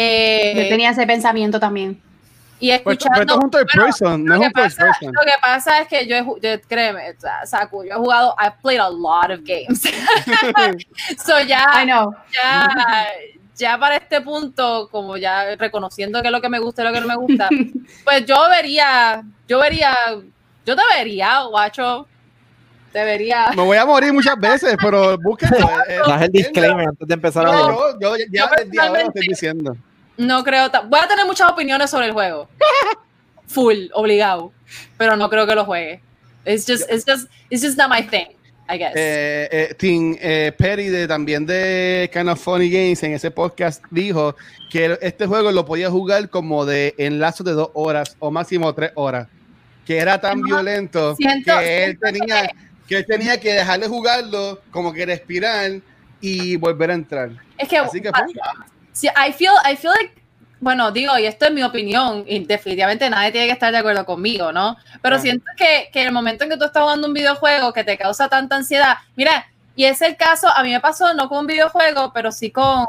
Eh, Yo tenía ese pensamiento también. Y Pero esto- escuchando. pero esto es un third bueno, person, no lo, es que pasa, person. lo que pasa es que yo, yo créeme, Saku, yo he jugado, I've played a lot of games. so ya, I know. ya, ya para este punto, como ya reconociendo que es lo que me gusta y lo que no me gusta, pues yo vería, yo vería, yo te vería, guacho, te vería. Me voy a morir muchas veces, pero búsquenlo. eh, Das el disclaimer antes de empezar a hablar. Yo, yo ya Yo desde ahora lo estoy personalmente- diciendo. No creo, voy a tener muchas opiniones sobre el juego. Full, obligado, pero no creo que lo juegue. It's just, it's just, it's just not my thing, I guess. Eh, eh, Tim eh, Perry de, también de Kind of Funny Games en ese podcast dijo que este juego lo podía jugar como de en lapsos de dos horas o máximo tres horas. Que era tan No, violento siento- que él tenía que él tenía que dejar de jugarlo, como que respirar y volver a entrar. es que, Así que pues, Sí, I feel, I feel like, bueno, digo, y esto es mi opinión, y definitivamente nadie tiene que estar de acuerdo conmigo, ¿no? Pero Ah. siento que, que el momento en que tú estás jugando un videojuego que te causa tanta ansiedad, mira, y es el caso, a mí me pasó no con un videojuego, pero sí con,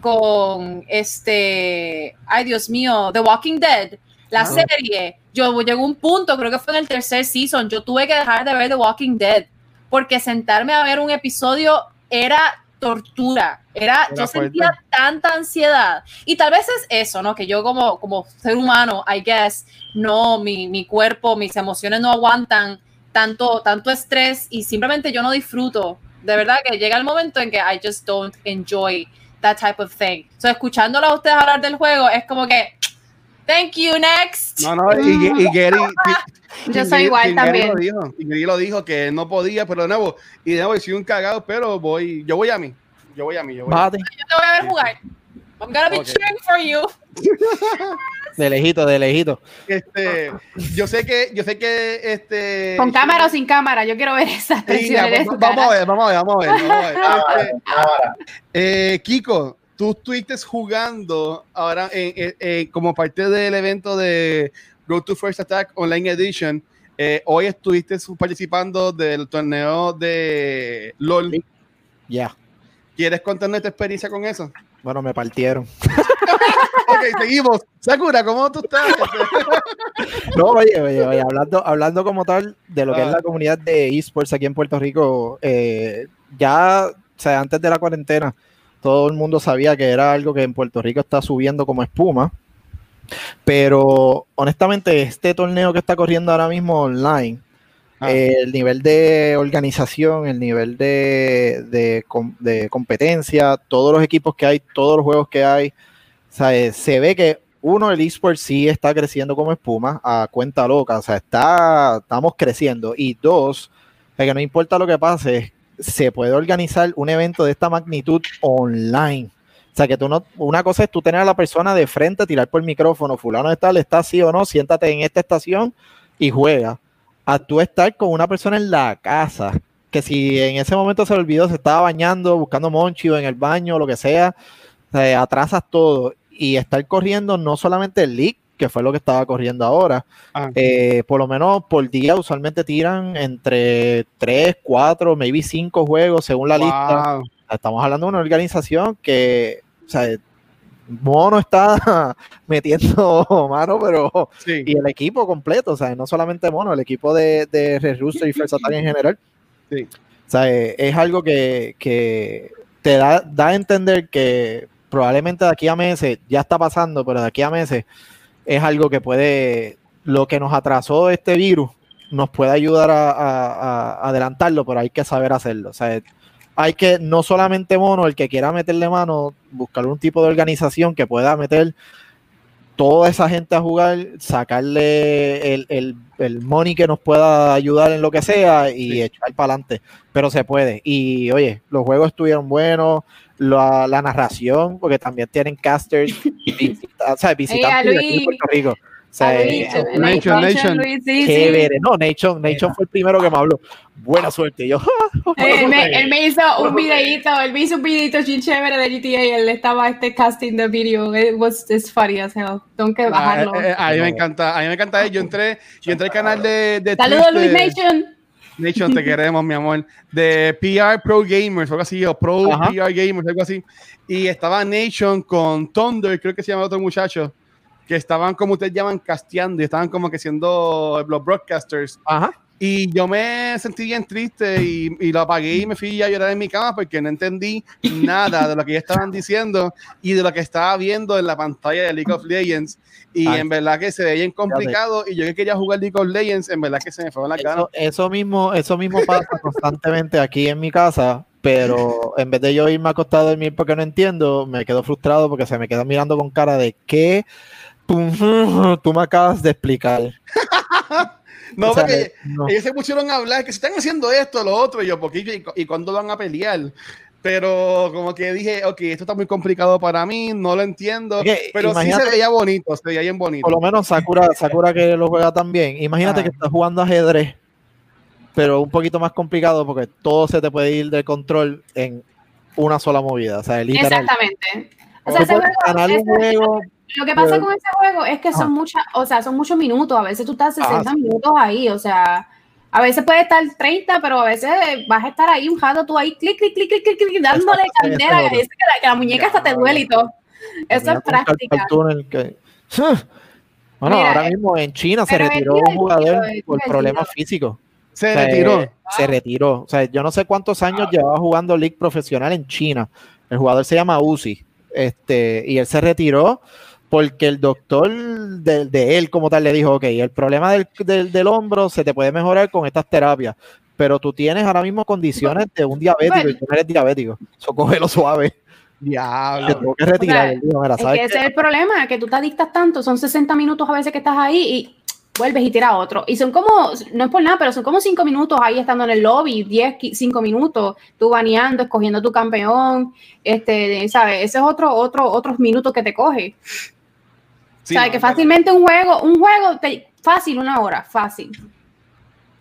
con este, ay Dios mío, The Walking Dead, la Ah. serie. Yo llegó un punto, creo que fue en el tercer season, yo tuve que dejar de ver The Walking Dead, porque sentarme a ver un episodio era tortura, era, Era yo fuerte. sentía tanta ansiedad. Y tal vez es eso, ¿no? Que yo como, como ser humano, I guess, no, mi, mi cuerpo, mis emociones no aguantan tanto, tanto estrés y simplemente yo no disfruto. De verdad que llega el momento en que I just don't enjoy that type of thing. So, escuchándolo a ustedes hablar del juego, es como que, thank you, next. No, no, y, y Gary, Yo soy igual Gary también. Lo dijo, y Gary lo dijo que no podía, pero de nuevo, y de nuevo, soy un cagado, pero voy, yo voy a mí, yo voy a mí, yo voy a mí. Yo te voy a ver jugar. I'm gonna be Ok. cheering for you. De lejito, de lejito. Este, yo sé que, yo sé que este. Con cámara o sin cámara, yo quiero ver esas Sí, ya, expresiones de va- su vamos a ver, vamos a ver, vamos a ver. Vamos a ver. Este, eh, Kiko, tú estuviste jugando ahora como parte del evento de Go to First Attack Online Edition. eh, hoy estuviste participando del torneo de LOL. Ya. ¿Quieres contarnos tu experiencia con eso? Bueno, me partieron. Ok, seguimos. Sakura, ¿cómo tú estás? No, oye, oye, oye, hablando, hablando como tal de lo que Ah. es la comunidad de esports aquí en Puerto Rico, eh, ya, o sea, antes de la cuarentena, todo el mundo sabía que era algo que en Puerto Rico está subiendo como espuma. Pero honestamente, este torneo que está corriendo ahora mismo online, Ah. eh, el nivel de organización, el nivel de, de com- de competencia, todos los equipos que hay, todos los juegos que hay, eh, se ve que uno, el eSport sí está creciendo como espuma a cuenta loca, o sea, está, estamos creciendo. Y dos, que no importa lo que pase, se puede organizar un evento de esta magnitud online. O sea, que tú no, una cosa es tú tener a la persona de frente, tirar por el micrófono, fulano de tal, está sí o no, siéntate en esta estación y juega. A tú estar con una persona en la casa, que si en ese momento se le olvidó, se estaba bañando, buscando monchi o en el baño, lo que sea, sea, atrasas todo. Y estar corriendo no solamente el league, que fue lo que estaba corriendo ahora, Ah. eh, por lo menos por día usualmente tiran entre 3, 4, maybe 5 juegos según la lista. Wow. Estamos hablando de una organización que, o sea, Mono está metiendo mano, pero Sí. y el equipo completo, o sea, no solamente Mono, el equipo de, de Red Rooster y First Attack en general. Sí. O sea, eh, es algo que, que te da, da a entender que probablemente de aquí a meses, ya está pasando, pero de aquí a meses es algo que puede, lo que nos atrasó este virus, nos puede ayudar a, a- adelantarlo, pero hay que saber hacerlo. O sea, hay que, no solamente mono, el que quiera meterle mano, buscar un tipo de organización que pueda meter toda esa gente a jugar, sacarle el, el, el money que nos pueda ayudar en lo que sea y Sí. echar para adelante. Pero se puede. Y oye, los juegos estuvieron buenos, la, la narración, porque también tienen casters, visita- o sea, visitantes de aquí de. Puerto Rico. O sea, eh, Nation, Nation. Luis, sí, sí. No, Nation, Nation fue el primero que me habló. Buena suerte. Yo, Eh, Él me, él me hizo un videito, él me hizo un videito bien chévere de GTA y él estaba este casting the video. It was it's funny as hell. Tengo que Ah, bajarlo. eh, eh, a mí me encanta, a mí me encanta. Yo entré, yo entré al canal de, de Saludos Twitch Luis de- Nation. Nation, te queremos, mi amor. De PR Pro Gamers, algo así, o Pro Ajá. PR Gamers, algo así. Y estaba Nation con Thunder, creo que se llama otro muchacho. Que estaban, como ustedes llaman, casteando y estaban como que siendo los broadcasters. Ajá. Y yo me sentí bien triste y, y, lo apagué y me fui a llorar en mi cama porque no entendí nada de lo que estaban diciendo y de lo que estaba viendo en la pantalla de League of Legends. Y Ay. en verdad que se veía complicado. Y yo que quería jugar League of Legends, en verdad que se me fue la cara. Eso, eso, mismo, eso mismo pasa constantemente aquí en mi casa. Pero en vez de yo irme acostado a dormir porque no entiendo, me quedo frustrado porque se me queda mirando con cara de que tú, me acabas de explicar. No, o sea, porque no. ellos se pusieron a hablar que se están haciendo esto, lo otro, y yo, ¿por qué? ¿Y, y cuándo van a pelear? Pero como que dije, ok, esto está muy complicado para mí, no lo entiendo, okay, pero sí se veía bonito, se veía bien bonito. Por lo menos Sakura, Sakura que lo juega también. Imagínate ah. que estás jugando ajedrez, pero un poquito más complicado porque todo se te puede ir de control en una sola movida. O sea, literal. Exactamente. O sea, ese ganar un juego lo que pasa con ese juego es que son muchas, o sea, son muchos minutos. A veces tú estás 60 ah, minutos ahí, o sea, a veces puede estar 30, pero a veces vas a estar ahí un rato tú ahí, clic, clic, clic, clic, clic, clic dándole candela, que, que, la, que la muñeca hasta te duele y todo. Eso es práctica. Que... Bueno, Mira, ahora mismo en China se retiró un jugador por problemas físicos. Se retiró. Se retiró. O sea, yo no sé cuántos años llevaba jugando League profesional en China. El jugador se llama Uzi. Este, y él se retiró porque el doctor de, de, él como tal le dijo, ok, el problema del, del, del, hombro se te puede mejorar con estas terapias, pero tú tienes ahora mismo condiciones de un diabético bueno. y tú no eres diabético, eso cógelo suave. Diablo. Te tengo que retirar. O sea, Mira, es que ese es el problema, que tú te adictas tanto, son 60 minutos a veces que estás ahí y vuelves y tiras otro. Y son como, no es por nada, pero son como 5 minutos ahí estando en el lobby, 10, 5 minutos, tú baneando, escogiendo tu campeón, este, ¿sabes? Ese es otro, otro, otros minutos que te coge. Sí, o sea, no, que fácilmente un juego, un juego te, fácil, una hora, fácil.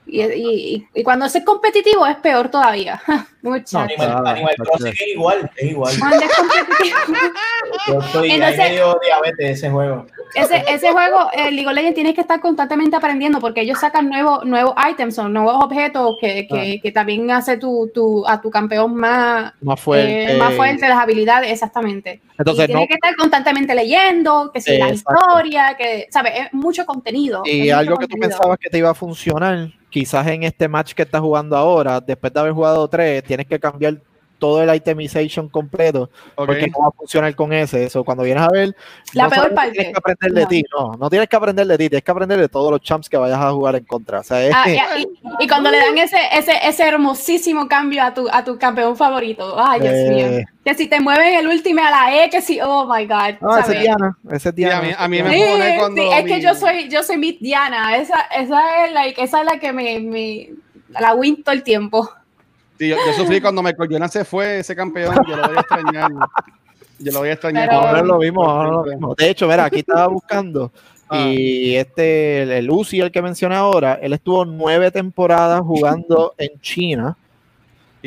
Y, y, y, cuando es competitivo es peor todavía. Mucho. No, Animal, Animal Crossing es igual, es igual. Cuando es competitivo. Yo estoy Entonces, medio diabetes ese juego. Ese, ese juego, el League of Legends, tienes que estar constantemente aprendiendo porque ellos sacan nuevos, nuevos items o nuevos objetos que, que, ah. que también hace tu, tu, a tu campeón más, más fuerte, eh, más fuerte las habilidades, exactamente. Entonces, y tienes no, que estar constantemente leyendo, que si eh, la historia, que, ¿sabes? Es mucho contenido. Y algo que tú pensabas que te iba a funcionar quizás en este match que estás jugando ahora, después de haber jugado tres, tienes que cambiar todo el itemization completo okay. porque no va a funcionar con ese. Eso cuando vienes a ver, la no peor parte. Tienes que aprender de no. ti, no, no tienes que aprender de ti, tienes que aprender de todos los champs que vayas a jugar en contra. O sea, es... ah, y, y, cuando le dan ese, ese, ese hermosísimo cambio a tu, a tu campeón favorito, ay Dios eh... mío. Que si te mueven el último a la E, que si, oh my God. No, ese es Diana, ese es Diana. Sí, a, mí, a mí me sí, pone cuando. Sí, es mi... que yo soy, yo soy mi Diana, esa, esa, es, like, esa es la que me, me la win todo el tiempo. Sí, yo, yo, sufrí cuando Michael Jordan se fue, ese campeón, yo lo voy a extrañar. Yo lo voy a extrañar. Pero, ahora lo vimos, ahora lo vimos. De hecho, mira, aquí estaba buscando. Ah. Y este, el, el Uzi, el que mencioné ahora, él estuvo nueve temporadas jugando en China.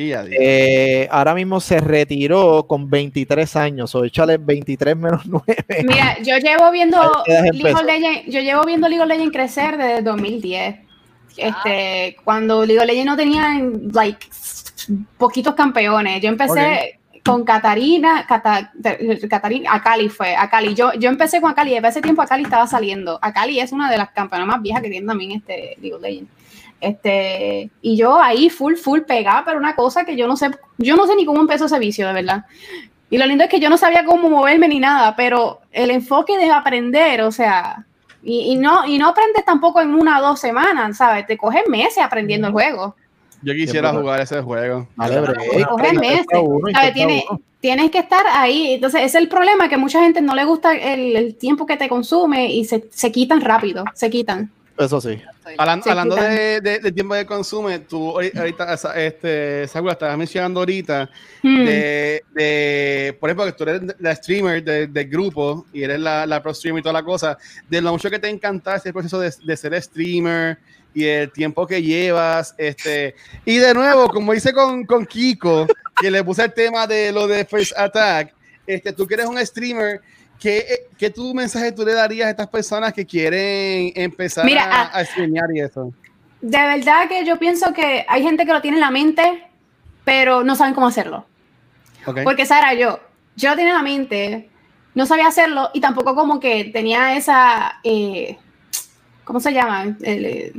Eh, ahora mismo se retiró con 23 años, o échale 23 menos 9. Mira, yo llevo viendo League of Legends, yo llevo viendo League of Legends crecer desde 2010 este, ah. cuando League of Legends no tenían like poquitos campeones. Yo empecé okay. con Catarina, Cata, Catarina, Akali fue, Akali. Yo, yo empecé con Akali, desde ese tiempo Akali estaba saliendo. Akali es una de las campeonas más viejas que tiene también este League of Legends. Este, y yo ahí full, full pegada, pero una cosa que yo no sé, yo no sé ni cómo empezó ese vicio, de verdad. Y lo lindo es que yo no sabía cómo moverme ni nada, pero el enfoque de aprender, o sea, y, y, no, y no aprendes tampoco en una o dos semanas, ¿sabes? Te coges meses aprendiendo el juego. Yo quisiera jugar ese juego. Vale, te coges meses. ¿sabes? Tienes, tienes que estar ahí. Entonces, es el problema que mucha gente no le gusta el, el tiempo que te consume y se, se quitan rápido, se quitan. Eso sí. Hablando, hablando de, de, de, tiempo de consumo, tú ahorita, este, Sagula, estabas mencionando ahorita hmm. de, de, por ejemplo, que tú eres la streamer del de grupo y eres la, la pro streamer y toda la cosa, de lo mucho que te encanta ese proceso de, de ser streamer y el tiempo que llevas, este, y de nuevo, como hice con, con Kiko, que le puse el tema de lo de First Attack, este, tú que eres un streamer, ¿Qué, ¿Qué tu mensaje tú le darías a estas personas que quieren empezar Mira, a, a streamear y eso? De verdad que yo pienso que hay gente que lo tiene en la mente, pero no saben cómo hacerlo. Okay. Porque Sara, yo, yo lo tengo en la mente, no sabía hacerlo y tampoco como que tenía esa, eh, ¿cómo se llama? El, eh,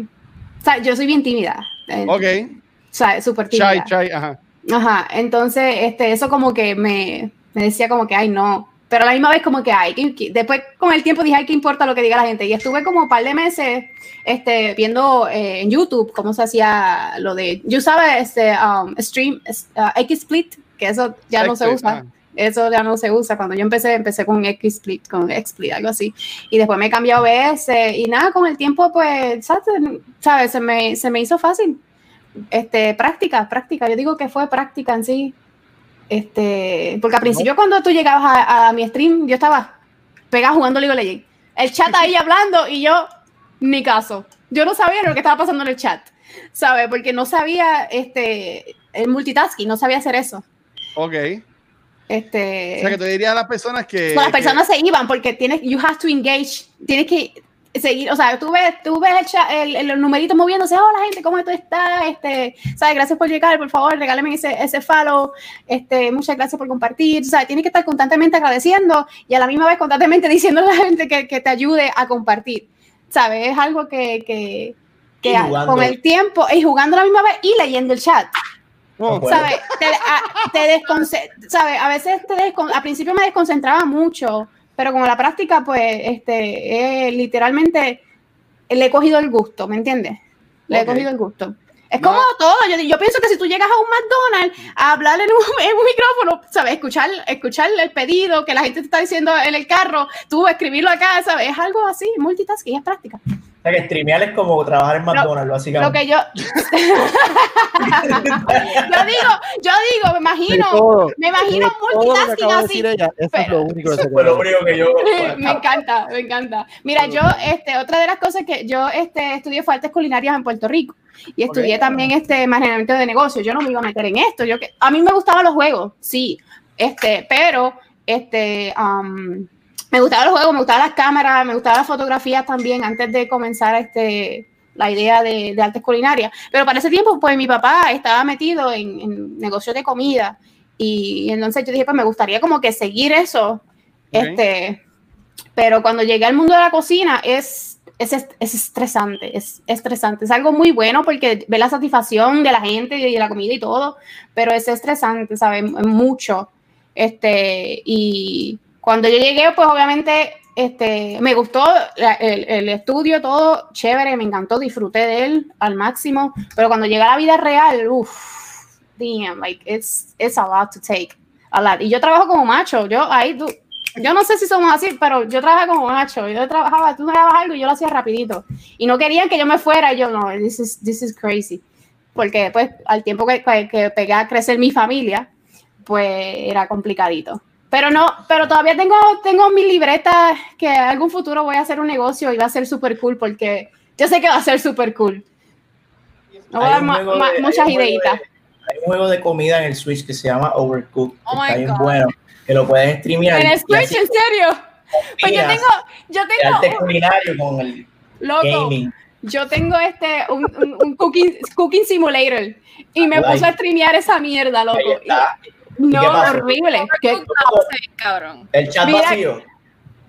o sea, yo soy bien tímida. eh, Ok. O sea, súper tímida. Chai, chai, ajá. Ajá, entonces este, eso como que me, me decía como que, ay, no. Pero a la misma vez como que, ay, que- después con el tiempo dije, ay, ¿qué importa lo que diga la gente? Y estuve como un par de meses este, viendo eh, en YouTube cómo se hacía lo de, yo usaba este um, stream, uh, XSplit, que eso ya no se usa. ajá. Eso ya no se usa. Cuando yo empecé, empecé con XSplit, con XSplit, algo así. Y después me cambié a OBS y nada, con el tiempo, pues, ¿sabes? ¿sabes? Se, me, se me hizo fácil. Este, práctica, práctica. Yo digo que fue práctica en sí. Este, porque al principio cuando tú llegabas a, a mi stream, yo estaba pegada jugando League of Legends. El chat ahí hablando y yo, ni caso. Yo no sabía lo que estaba pasando en el chat, ¿sabes? Porque no sabía, este, el multitasking, no sabía hacer eso. Ok. Este, O sea, que te diría a las personas que. no, las que- personas se iban porque tienes, you have to engage, tienes que seguir, o sea, tú ves, tú ves el, cha- el, el- los numeritos moviéndose, hola gente, ¿cómo tú estás? Este, ¿sabes? Gracias por llegar, por favor, regálame ese, ese follow, este, muchas gracias por compartir, ¿sabes? Tienes que estar constantemente agradeciendo y a la misma vez constantemente diciendo a la gente que, que te ayude a compartir, ¿sabes? Es algo que, que, que con el tiempo, y jugando a la misma vez y leyendo el chat. Oh, Bueno. ¿sabes? Te, a, te ¿sabes? A veces te descon- al principio me desconcentraba mucho, pero con la práctica, pues, este, eh, literalmente le he cogido el gusto, ¿me entiendes? Le he cogido el gusto. Es No. como todo. Yo, yo pienso que si tú llegas a un McDonald's a hablar en un, en un micrófono, ¿sabes? Escuchar, escuchar el pedido que la gente te está diciendo en el carro, tú escribirlo acá, ¿sabes? Es algo así, multitasking, es práctica. O sea, que streamear es como trabajar en McDonald's, Lo básicamente. que yo. yo digo, yo digo, me imagino, todo, me imagino lo multitasking de así. ella, eso es pero- lo único Eso fue lo único que yo. me encanta, me encanta. Mira, yo, este, otra de las cosas que yo este, estudié fue artes culinarias en Puerto Rico y estudié también este manejamiento de negocios. Yo no me iba a meter en esto. Yo que, a mí me gustaban los juegos, sí, este, pero este, um, me gustaban los juegos, me gustaban las cámaras, me gustaban las fotografías también antes de comenzar este, la idea de, de artes culinarias. Pero para ese tiempo, pues mi papá estaba metido en, en negocios de comida y entonces yo dije, pues me gustaría como que seguir eso. Este, pero cuando llegué al mundo de la cocina es, es, es estresante, es estresante. Es algo muy bueno porque ve la satisfacción de la gente y de la comida y todo, pero es estresante, ¿sabes? Mucho. Este, y cuando yo llegué, pues obviamente este, me gustó el, estudio, todo chévere, me encantó, disfruté de él al máximo, pero cuando llegué a la vida real, uff, damn, like, it's, it's a lot to take, a lot. Y yo trabajo como macho, yo ahí, tú, yo no sé si somos así, pero yo trabajaba como macho, yo trabajaba, tú me dabas algo y yo lo hacía rapidito, y no querían que yo me fuera, y yo no, this is, this is crazy, porque después, al tiempo que, que, que pegué a crecer mi familia, pues era complicadito. Pero no, pero todavía tengo, tengo mi libreta que en algún futuro voy a hacer un negocio y va a ser súper cool porque yo sé que va a ser súper cool. No voy a dar muchas ideitas. Hay un juego de comida en el Switch que se llama Overcooked. que Oh my está bien bueno. Que lo puedes streamear. En el Switch, en serio. Pues yo tengo, yo el arte tengo, culinario con el loco, gaming. yo tengo este, un, un, un cooking, cooking simulator y me puse a streamear esa mierda, loco. Ahí está. Y- no, qué horrible. Sí, cabrón. El chat Mira- vacío.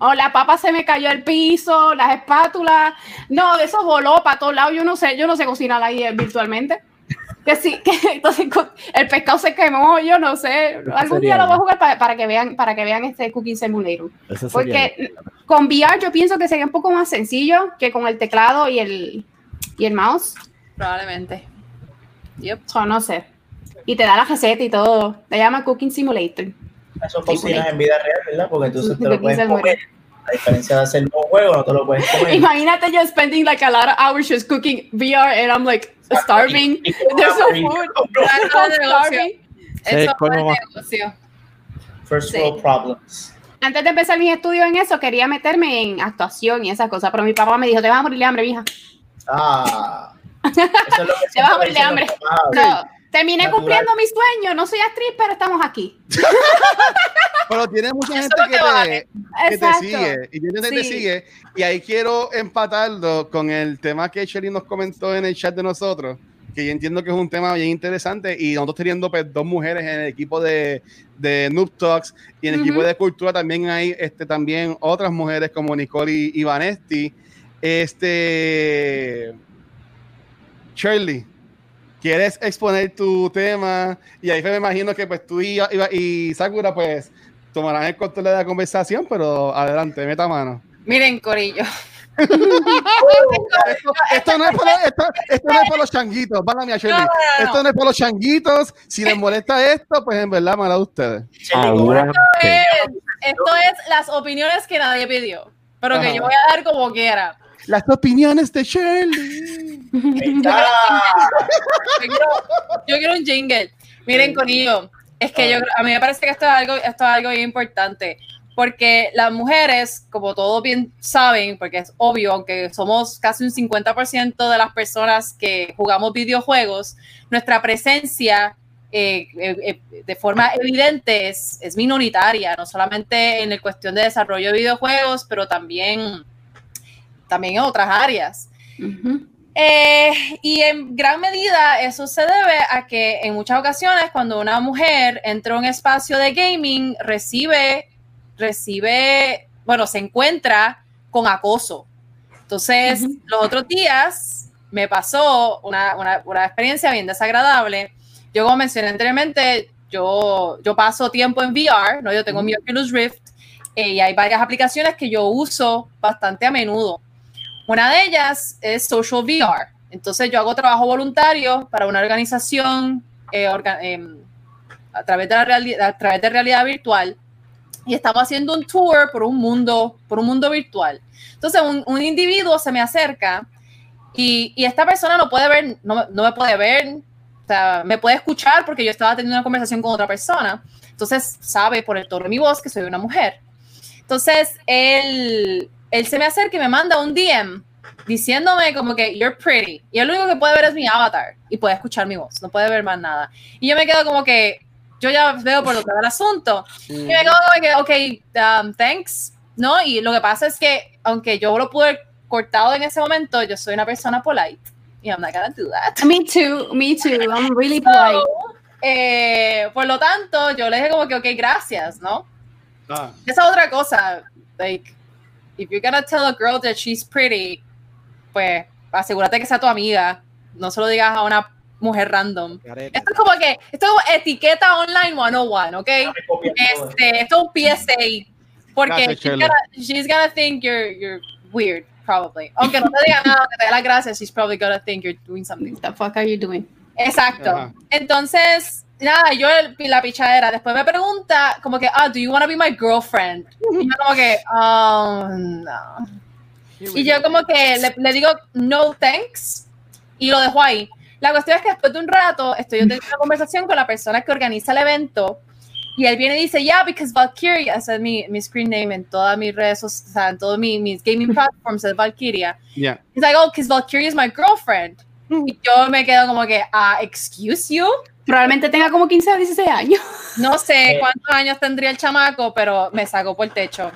Oh, la papa se me cayó al piso, las espátulas. No, eso voló para todos lados. Yo no sé, yo no sé cocinar ahí eh, virtualmente. Que sí, que entonces el pescado se quemó, yo no sé. Algún día lo voy a jugar para, para que vean, para que vean este Cooking Simulator. Porque con VR yo pienso que sería un poco más sencillo que con el teclado y el, y el mouse. Probablemente. Yep. O no sé. Y te da la receta y todo. Se llama Cooking Simulator. Eso Sí, cocinas en vida real, ¿verdad? Porque entonces te lo puedes comer. A diferencia de hacer un juego, no te lo puedes comer. Imagínate yo spending like a lot of hours just cooking VR and I'm like starving. There's no food. I'm starving. Eso ma- negocio. First Sí. world problems. Antes de empezar mis estudios en eso, quería meterme en actuación y esas cosas, pero mi papá me dijo, te vas a morir de hambre, mija. Ah. Eso es lo que Te vas a morir de hambre. Pero terminé Natural. cumpliendo mi sueño, no soy actriz, pero estamos aquí. Pero tiene mucha gente que vale. te, que te Exacto. sigue. Y gente que te Sí. sigue. Y ahí quiero empatarlo con el tema que Shelly nos comentó en el chat de nosotros. que yo entiendo que es un tema bien interesante y nosotros teniendo pues, dos mujeres en el equipo de, de Noob Talks y en el equipo de cultura también hay este, también otras mujeres como Nicole y, y Vanesti. Este, Shirley, ¿quieres exponer tu tema? Y ahí me imagino que pues tú y, y, y Sakura pues tomarán el control de la conversación, pero adelante, meta mano. Miren, Corillo. Esto, esto no es para, esto, esto no es para los changuitos, van a mi Shirley. No, no, no. Esto no es para los changuitos. Si les molesta esto, pues en verdad, mala de ustedes. Esto es las opiniones que nadie pidió, pero que yo voy a dar como quiera. Las opiniones de Shirley. Yo quiero, un jingle. Miren, Corillo, es que yo, a mí me parece que esto es algo, esto es algo bien importante. Porque las mujeres, como todos bien saben, porque es obvio, aunque somos casi un 50% de las personas que jugamos videojuegos, nuestra presencia eh, eh, eh, de forma evidente es, es minoritaria, no solamente en la cuestión de desarrollo de videojuegos, pero también, también en otras áreas. Eh, y en gran medida eso se debe a que en muchas ocasiones cuando una mujer entra a un espacio de gaming recibe, recibe, bueno, se encuentra con acoso. Entonces, los otros días me pasó una, una- una experiencia bien desagradable. Yo, como mencioné anteriormente, yo, yo paso tiempo en VR, ¿no? Yo tengo mi Oculus Rift eh, y hay varias aplicaciones que yo uso bastante a menudo. Una de ellas es Social VR. Entonces yo hago trabajo voluntario para una organización eh, orga- em, a, través de la a través de realidad virtual y estamos haciendo un tour por un mundo, por un mundo virtual. Entonces un, un individuo se me acerca y, y esta persona no puede ver, no, no me puede ver, o sea, me puede escuchar porque yo estaba teniendo una conversación con otra persona. Entonces sabe por el tono de mi voz que soy una mujer. Entonces él, él se me acerca y me manda un DM diciéndome como que you're pretty. Y lo único que puede ver es mi avatar y puede escuchar mi voz, no puede ver más nada. Y yo me quedo como que yo ya veo por lo que va el asunto. Y me quedo como que, ok, um, thanks, ¿no? Y lo que pasa es que, aunque yo lo pude haber cortado en ese momento, yo soy una persona polite. Y I'm not gonna do that. Me too, me too. I'm really polite. So, eh, por lo tanto, yo le dije como que, ok, gracias, ¿no? Ah, Esa es otra cosa. Like, if you're gonna tell a girl that she's pretty, pues asegúrate que sea tu amiga. No se lo digas a una mujer random. Esto es como que, esto es como etiqueta online 101, ¿ok? Este, esto es un PSA. Porque Gracias, she's gonna, she's gonna think you're, you're weird, probably. Aunque no te diga nada, que te dé las gracias, she's probably gonna think you're doing something. What the fuck are you doing? Exacto. Ajá. Entonces, nada, yo el- la pichadera. Después me pregunta, como que, ah, do you want to be my girlfriend? Y yo, como que, oh, no. Y yo, como que le, le digo, no thanks. Y lo dejo ahí. La cuestión es que después de un rato, estoy yo teniendo una conversación con la persona que organiza el evento. Y él viene y dice, yeah, because Valkyria, ese es mi, mi screen name en todas mis redes o sea, en todos mis, mis gaming platforms es Valkyria. yeah. He's like, oh, because Valkyria is my girlfriend. Y yo me quedo como que, ah, excuse you. Probablemente tenga como 15 o 16 años. No sé Eh. cuántos años tendría el chamaco, pero me sacó por el techo.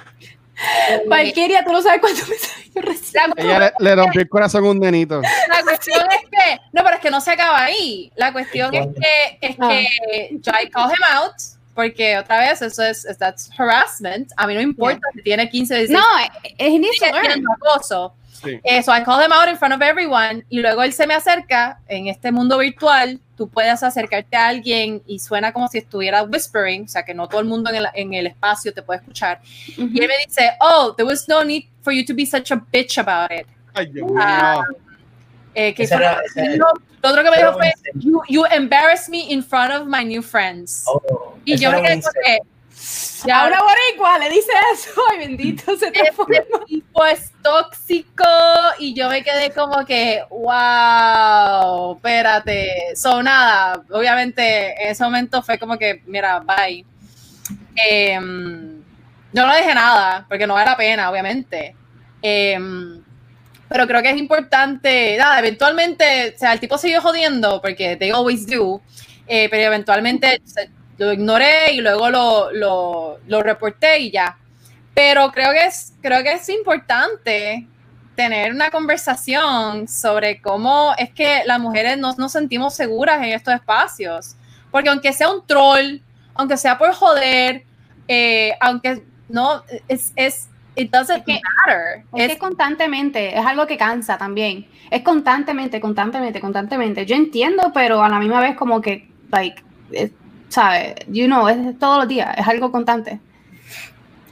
Valkyria, tú no sabes cuántos mensajes yo recibo. La, Ella le, le rompió el corazón a un nenito. la cuestión es que, no, pero es que no se acaba ahí. La cuestión es que, es que yo I call him out, porque otra vez eso es, es- that's harassment. A mí no importa si tiene 15 o 16 No, learn. siendo acoso. Sí. Eh, so I call him out in front of everyone y luego él se me acerca en este mundo virtual. Tú puedes acercarte a alguien y suena como si estuviera whispering, o sea que no todo el mundo en el, en el espacio te puede escuchar. Y él me dice, oh, there was no need for you to be such a bitch about it. Ay, Dios Ah, mío. Eh, que era- no, lo otro que me era dijo fue, you, you embarrass me in front of my new friends. Oh, y yo era me quedé ya, A una boricua le dice eso. Ay, bendito, se transforma. este tipo es tóxico y yo me quedé como que, wow, espérate. So, nada, obviamente en ese momento fue como que, mira, bye. Em, yo no dije nada porque no vale la pena, obviamente. Em, pero creo que es importante, nada, eventualmente, o sea, el tipo siguió jodiendo porque they always do, eh, pero eventualmente lo ignoré y luego lo, lo, lo reporté y ya. Pero creo que es, creo que es importante tener una conversación sobre cómo es que las mujeres no nos sentimos seguras en estos espacios. Porque aunque sea un troll, aunque sea por joder, eh, aunque no, es, es, it doesn't matter. Es, que constantemente, es algo que cansa también. Es constantemente, constantemente, constantemente. Yo entiendo, pero a la misma vez como que, like, ¿sabes? You know, es todos los días, es algo constante.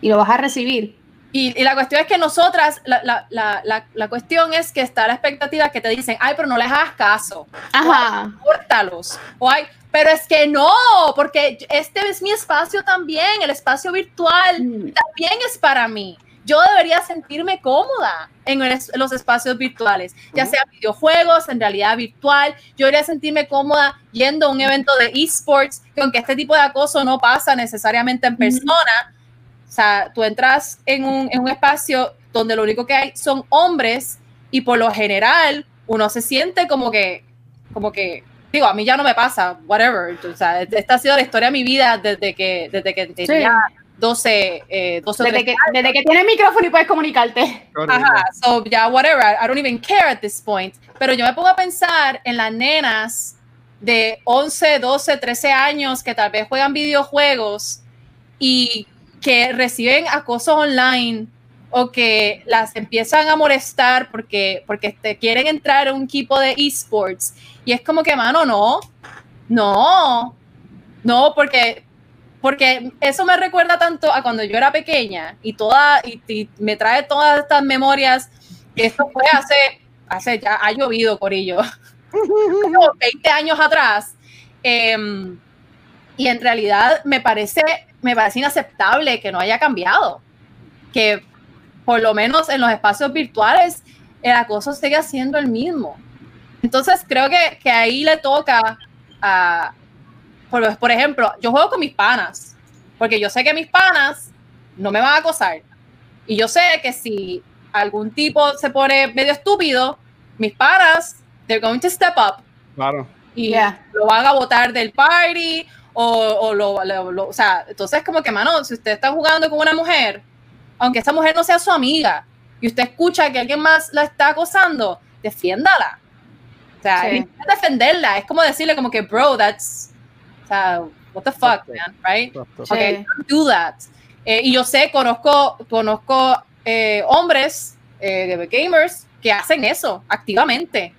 Y lo vas a recibir. Y, y la cuestión es que nosotras, la, la, la, la, cuestión es que está la expectativa que te dicen, ay, pero no les hagas caso. Ajá. Córtalos. O ay, pero es que no, porque este es mi espacio también, el espacio virtual mm. también es para mí. Yo debería sentirme cómoda en los espacios virtuales, ya sea videojuegos, en realidad virtual. Yo debería sentirme cómoda yendo a un evento de esports, que aunque este tipo de acoso no pasa necesariamente en persona, o sea, tú entras en un, en un espacio donde lo único que hay son hombres y por lo general uno se siente como que, como que, digo, a mí ya no me pasa, whatever. O sea, esta ha sido la historia de mi vida desde que, desde que tenía 12, eh, 12 desde, que, desde que tienes micrófono y puedes comunicarte. Ajá, so ya, whatever, I don't even care at this point. Pero yo me pongo a pensar en las nenas de 11, 12, 13 años que tal vez juegan videojuegos y que reciben acoso online o que las empiezan a molestar porque, porque te quieren entrar a un equipo de esports. Y es como que, mano, no, no, no, porque, porque eso me recuerda tanto a cuando yo era pequeña y, toda, y, me trae todas estas memorias. Esto fue hace, hace ya, ha llovido, Corillo, 20 años atrás. Em, y en realidad me parece me parece inaceptable que no haya cambiado. Que por lo menos en los espacios virtuales el acoso sigue siendo el mismo. Entonces creo que, que ahí le toca a, por, por, ejemplo, yo juego con mis panas, porque yo sé que mis panas no me van a acosar. Y yo sé que si algún tipo se pone medio estúpido, mis panas, they're going to step up. Claro. Y lo van a botar del party o, lo, o sea, entonces como que, mano, si usted está jugando con una mujer, aunque esa mujer no sea su amiga, y usted escucha que alguien más la está acosando, defiéndala. O sea, defenderla, es como decirle como que, bro, that's, o sea, what the fuck, man, right? Okay, don't do that. Eh, y yo sé, conozco, conozco eh, hombres, eh, gamers, que hacen eso activamente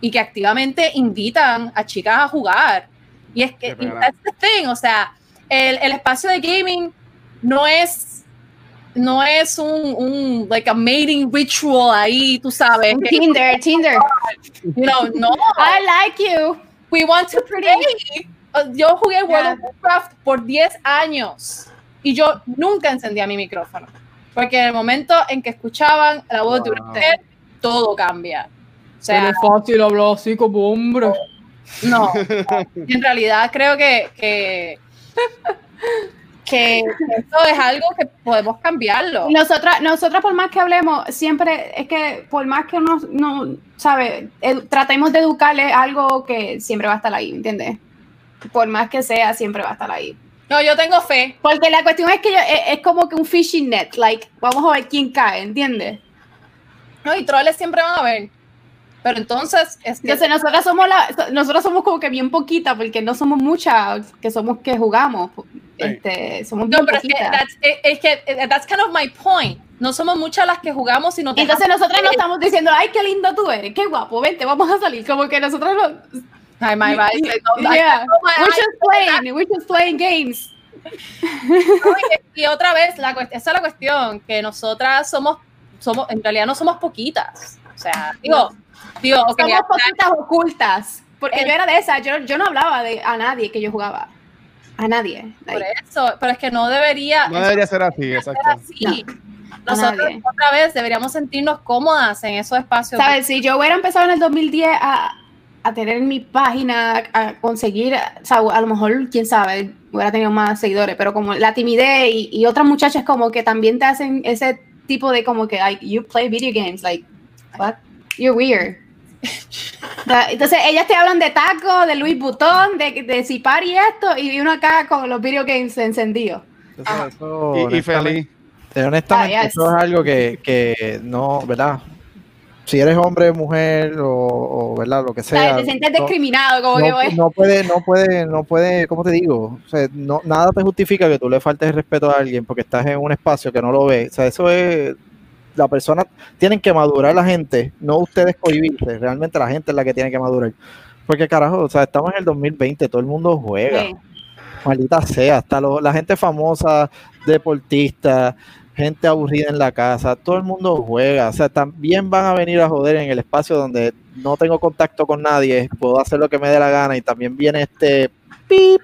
y que activamente invitan a chicas a jugar y es que, thing, o sea, el, el, espacio de gaming no es, no es un, un, like a mating ritual ahí, tú sabes. Tinder, Tinder. You know, no. I like you. We want to play. Yo jugué World of Warcraft por 10 años y yo nunca encendía mi micrófono. Porque en el momento en que escuchaban la voz de usted, todo cambia. O sea, es fácil hablar así como hombre. No, en realidad creo que, que, que, esto es algo que podemos cambiarlo. Nosotras, nosotras por más que hablemos, siempre es que por más que uno no sabe, tratemos de educarle algo que siempre va a estar ahí, ¿entiendes? Por más que sea, siempre va a estar ahí. No, yo tengo fe. Porque la cuestión es que es, como que un fishing net, like, vamos a ver quién cae, ¿entiendes? No, y troles siempre van a ver. Pero entonces, es que... nosotras somos la, nosotras somos como que bien poquita, porque no somos muchas que somos que jugamos. Este, somos bien no, pero poquitas. es que, es que that's kind of my point. No somos muchas las que jugamos, sino Entonces nosotras no estamos diciendo, ay, qué lindo tú eres, qué guapo, vente, vamos a salir. Como que nosotros no... Ay, my bad. Yeah. We're just playing, we're just playing games. y, otra vez, la, esa es la cuestión, que nosotras somos, somos, en realidad no somos poquitas. O sea, digo, Digo, okay, Somos poquitas ocultas. Porque yo era de esa, yo, yo no hablaba de, a nadie que yo jugaba. A nadie. Por eso, pero es que no debería. No debería ser así, exacto. Nosotros otra vez deberíamos sentirnos cómodas en esos espacios. ¿Sabes? Si yo hubiera empezado en el 2010 a, a tener mi página, a conseguir, o sea, a lo mejor, quién sabe, hubiera tenido más seguidores, pero como la timidez y, y otras muchachas como que también te hacen ese tipo de como que, like, you play video games, like, what? You're weird. Entonces, ellas te hablan de taco, de Louis Vuitton, de, de Cipar y esto, y uno acá con los video games encendidos. y, feliz. Honestamente, ah, eso es algo que, que, no, ¿verdad? Si eres hombre, mujer o, o, ¿verdad? lo que sea, te sientes no- discriminado, como que no, voy. no puede, no puede, no puede, ¿cómo te digo? O sea, no, nada te justifica que tú le faltes el respeto a alguien porque estás en un espacio que no lo ves. O sea, eso es, la persona, tienen que madurar la gente, no ustedes cohibirse, realmente la gente es la que tiene que madurar. Porque carajo, o sea, estamos en el 2020, todo el mundo juega, Sí. maldita sea, hasta lo- la gente famosa, deportista, gente aburrida en la casa, todo el mundo juega, o sea, también van a venir a joder en el espacio donde no tengo contacto con nadie, puedo hacer lo que me dé la gana y también viene este pip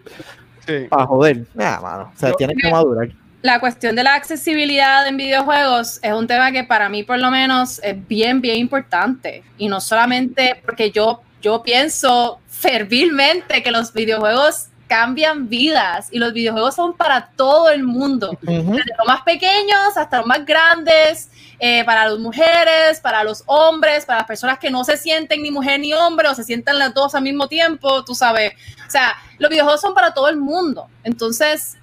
Sí. para joder. Nada, mano, o sea, Yo- tienen que madurar. la cuestión de la accesibilidad en videojuegos es un tema que para mí por lo menos es bien, bien importante. Y no solamente porque yo, yo pienso fervilmente que los videojuegos cambian vidas y los videojuegos son para todo el mundo, desde los más pequeños hasta los más grandes, eh, para las mujeres, para los hombres, para las personas que no se sienten ni mujer ni hombre o se sientan las dos al mismo tiempo, tú sabes. O sea, los videojuegos son para todo el mundo. Entonces,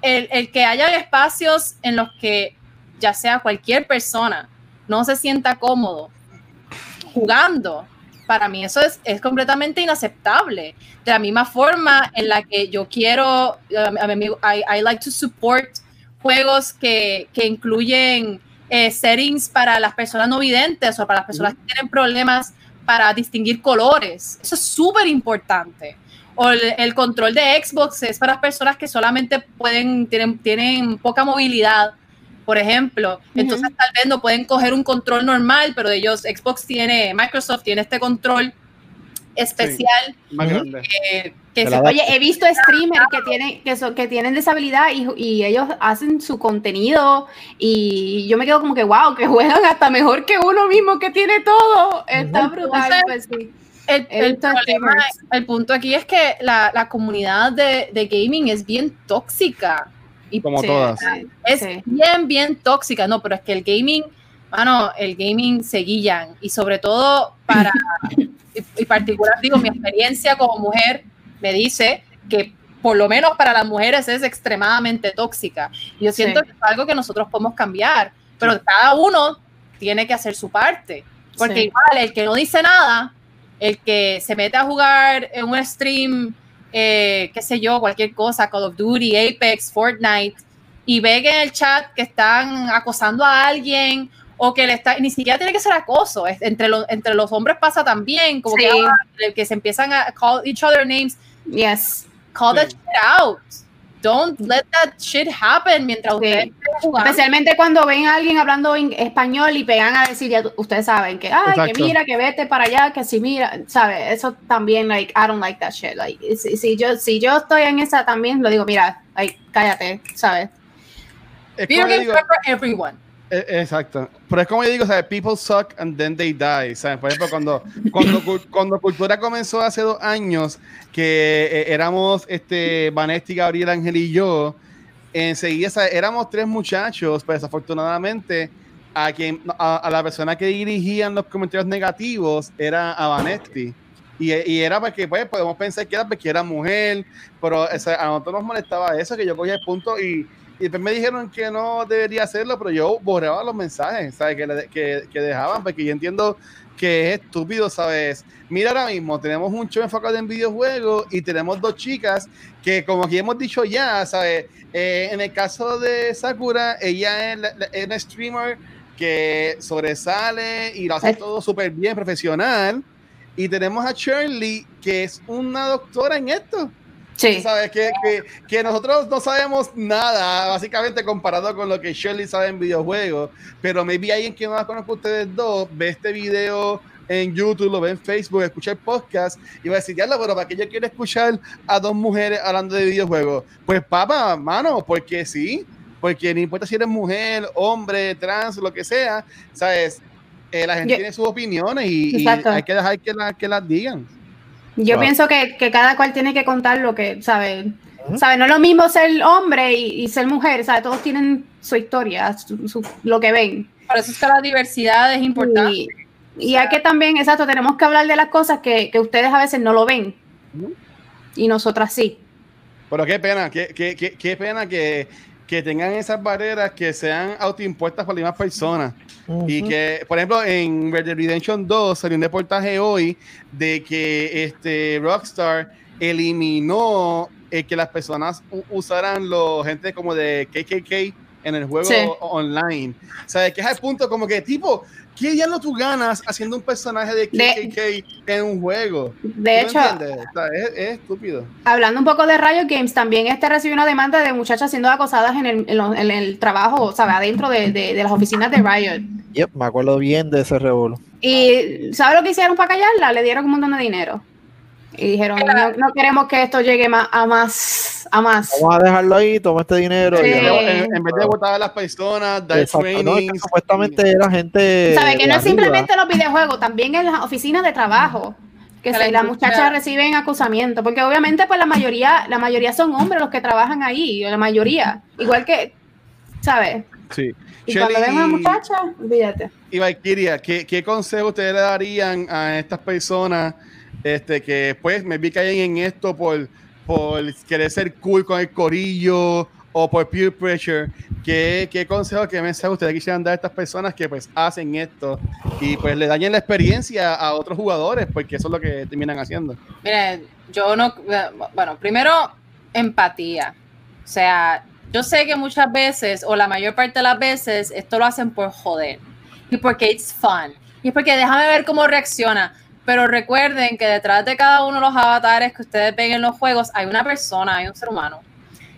el, el que haya espacios en los que ya sea cualquier persona no se sienta cómodo jugando, para mí eso es, es completamente inaceptable. De la misma forma en la que yo quiero, um, a mí- I, I like to support juegos que, que incluyen eh, settings para las personas no videntes o para las personas que tienen problemas para distinguir colores. Eso es súper importante. O el, el control de Xbox es para personas que solamente pueden, tienen, tienen poca movilidad, por ejemplo. Entonces tal vez no pueden coger un control normal, pero ellos, Xbox tiene, Microsoft tiene este control especial Más Ujú. grande. eh, que se Oye, he visto streamers que tienen, que, son- que tienen disabilidad y, y ellos hacen su contenido y yo me quedo como que, wow, que juegan hasta mejor que uno mismo que tiene todo. Está brutal. Entonces, pues, sí. El, problema- punto aquí es que la, la comunidad de, de gaming es bien tóxica. Y Como Sí, todas. es sí. bien, bien tóxica. No, pero es que el gaming, mano, el gaming se guillan. Y sobre todo para, y, y particular, digo, mi experiencia como mujer me dice que por lo menos para las mujeres es extremadamente tóxica. Yo siento Sí. que es algo que nosotros podemos cambiar, pero cada uno tiene que hacer su parte. Porque Sí. igual el que no dice nada, el que se mete a jugar en un stream, eh, qué sé yo, cualquier cosa, Call of Duty, Apex, Fortnite, y ve que en el chat que están acosando a alguien o que le está, ni siquiera tiene que ser acoso, es- entre, los entre los hombres pasa también, como Sí. que, ah, que se empiezan a call each other names, Yes. call that Sí. shit out. Don't let that shit happen mientras Sí. ustedes estén jugando. Especialmente cuando ven a alguien hablando en español y pegan a decir, ya ustedes saben que, ay, que Exacto. mira, que vete para allá, que si mira, ¿sabes? Eso también, like, I don't like that shit. Like, si, si yo, si yo estoy en esa también, lo digo, mira, like, cállate, ¿sabes? Es Video games digo, for everyone. Eh, Exacto. Pero es como yo digo, ¿sabes? People suck and then they die. ¿sabes? Por ejemplo, cuando, cuando, cu- cuando Cultura comenzó hace dos años, que eh, éramos este, Vanetti, Gabriel, Ángel y yo, enseguida ¿sabes? éramos tres muchachos, pero desafortunadamente a, quien, a, a la persona que dirigían los comentarios negativos era a Vanetti. Y, y era porque pues, podemos pensar que era porque era mujer, pero o sea, a nosotros nos molestaba eso, que yo cogía el punto y, y después me dijeron que no debería hacerlo, pero yo borraba los mensajes, ¿sabes? Que, le- que, que dejaban, porque yo entiendo que es estúpido, ¿sabes? Mira, ahora mismo tenemos un show enfocado en videojuegos y tenemos dos chicas que, como aquí hemos dicho ya, ¿sabes? Eh, en el caso de Sakura, ella es, la- la- es una streamer que sobresale y lo hace todo súper bien, profesional. Y tenemos a Shirley, que es una doctora en esto. Sí. ¿Sabes? Que, que, que nosotros no sabemos nada, básicamente comparado con lo que Shirley sabe en videojuegos. Pero maybe alguien que no la conozca a ustedes dos ve este video en YouTube, lo ve en Facebook, escucha el podcast y va a decir, ya lo, pero ¿para qué yo quiero escuchar a dos mujeres hablando de videojuegos? Pues papá, mano, porque sí, porque no importa si eres mujer, hombre, trans, lo que sea, ¿sabes? Eh, la gente Yo- tiene sus opiniones y, hay que dejar que, la- que las digan. Yo Wow. pienso que, que cada cual tiene que contar lo que, ¿sabe? Ujú. ¿Sabe? No es lo mismo ser hombre y, y ser mujer, ¿sabe? Todos tienen su historia, su- su- lo que ven. Por eso es que la diversidad es importante. Y, y hay que también, exacto, tenemos que hablar de las cosas que, que ustedes a veces no lo ven. Y nosotras sí. Pero qué pena, qué, qué, qué, qué pena que, que tengan esas barreras que sean autoimpuestas por las mismas personas. Y que, por ejemplo, en Red Dead Redemption 2 salió un reportaje hoy de que este Rockstar eliminó el que las personas usaran los gente como de KKK en el juego Sí. online. O sea, que es al punto como que, tipo, ¿qué diablo tú ganas haciendo un personaje de De- KKK en un juego? De ¿Tú hecho? O sea, es, es estúpido. hablando un poco de Riot Games, también este recibió una demanda de muchachas siendo acosadas en el, en lo- en el trabajo, ¿sabes? Adentro de, de- de las oficinas de Riot. Yep, me acuerdo bien de ese revuelo. Y ¿sabes lo que hicieron para callarla? Le dieron un montón de dinero. Y dijeron, no, no queremos que esto llegue más, a más, a más. Vamos a dejarlo ahí, toma este dinero. Sí. y- En, vez de votar a las personas, dar no, es que supuestamente era gente. ¿Sabes? Que no es simplemente los videojuegos, también en las oficinas de trabajo. Que la las muchachas reciben acusamiento, porque obviamente pues la mayoría, la mayoría son hombres los que trabajan ahí, la mayoría. Igual que, ¿sabes? Sí. Y cuando Shelly- ven a una muchacha, olvídate. Y Valkyria, ¿qué, qué consejo ustedes le darían a estas personas este, que pues me vi caen en esto por, por querer ser cool con el corillo o por peer pressure? ¿Qué, qué consejo, qué mensaje ustedes quisieran dar a estas personas que pues hacen esto y pues le dañen la experiencia a otros jugadores? Porque eso es lo que terminan haciendo. Miren, yo no, bueno, primero, empatía. O sea, yo sé que muchas veces, o la mayor parte de las veces, esto lo hacen por joder. Y porque it's fun. Y es porque déjame ver cómo reacciona. Pero recuerden que detrás de cada uno de los avatares que ustedes ven en los juegos hay una persona, hay un ser humano.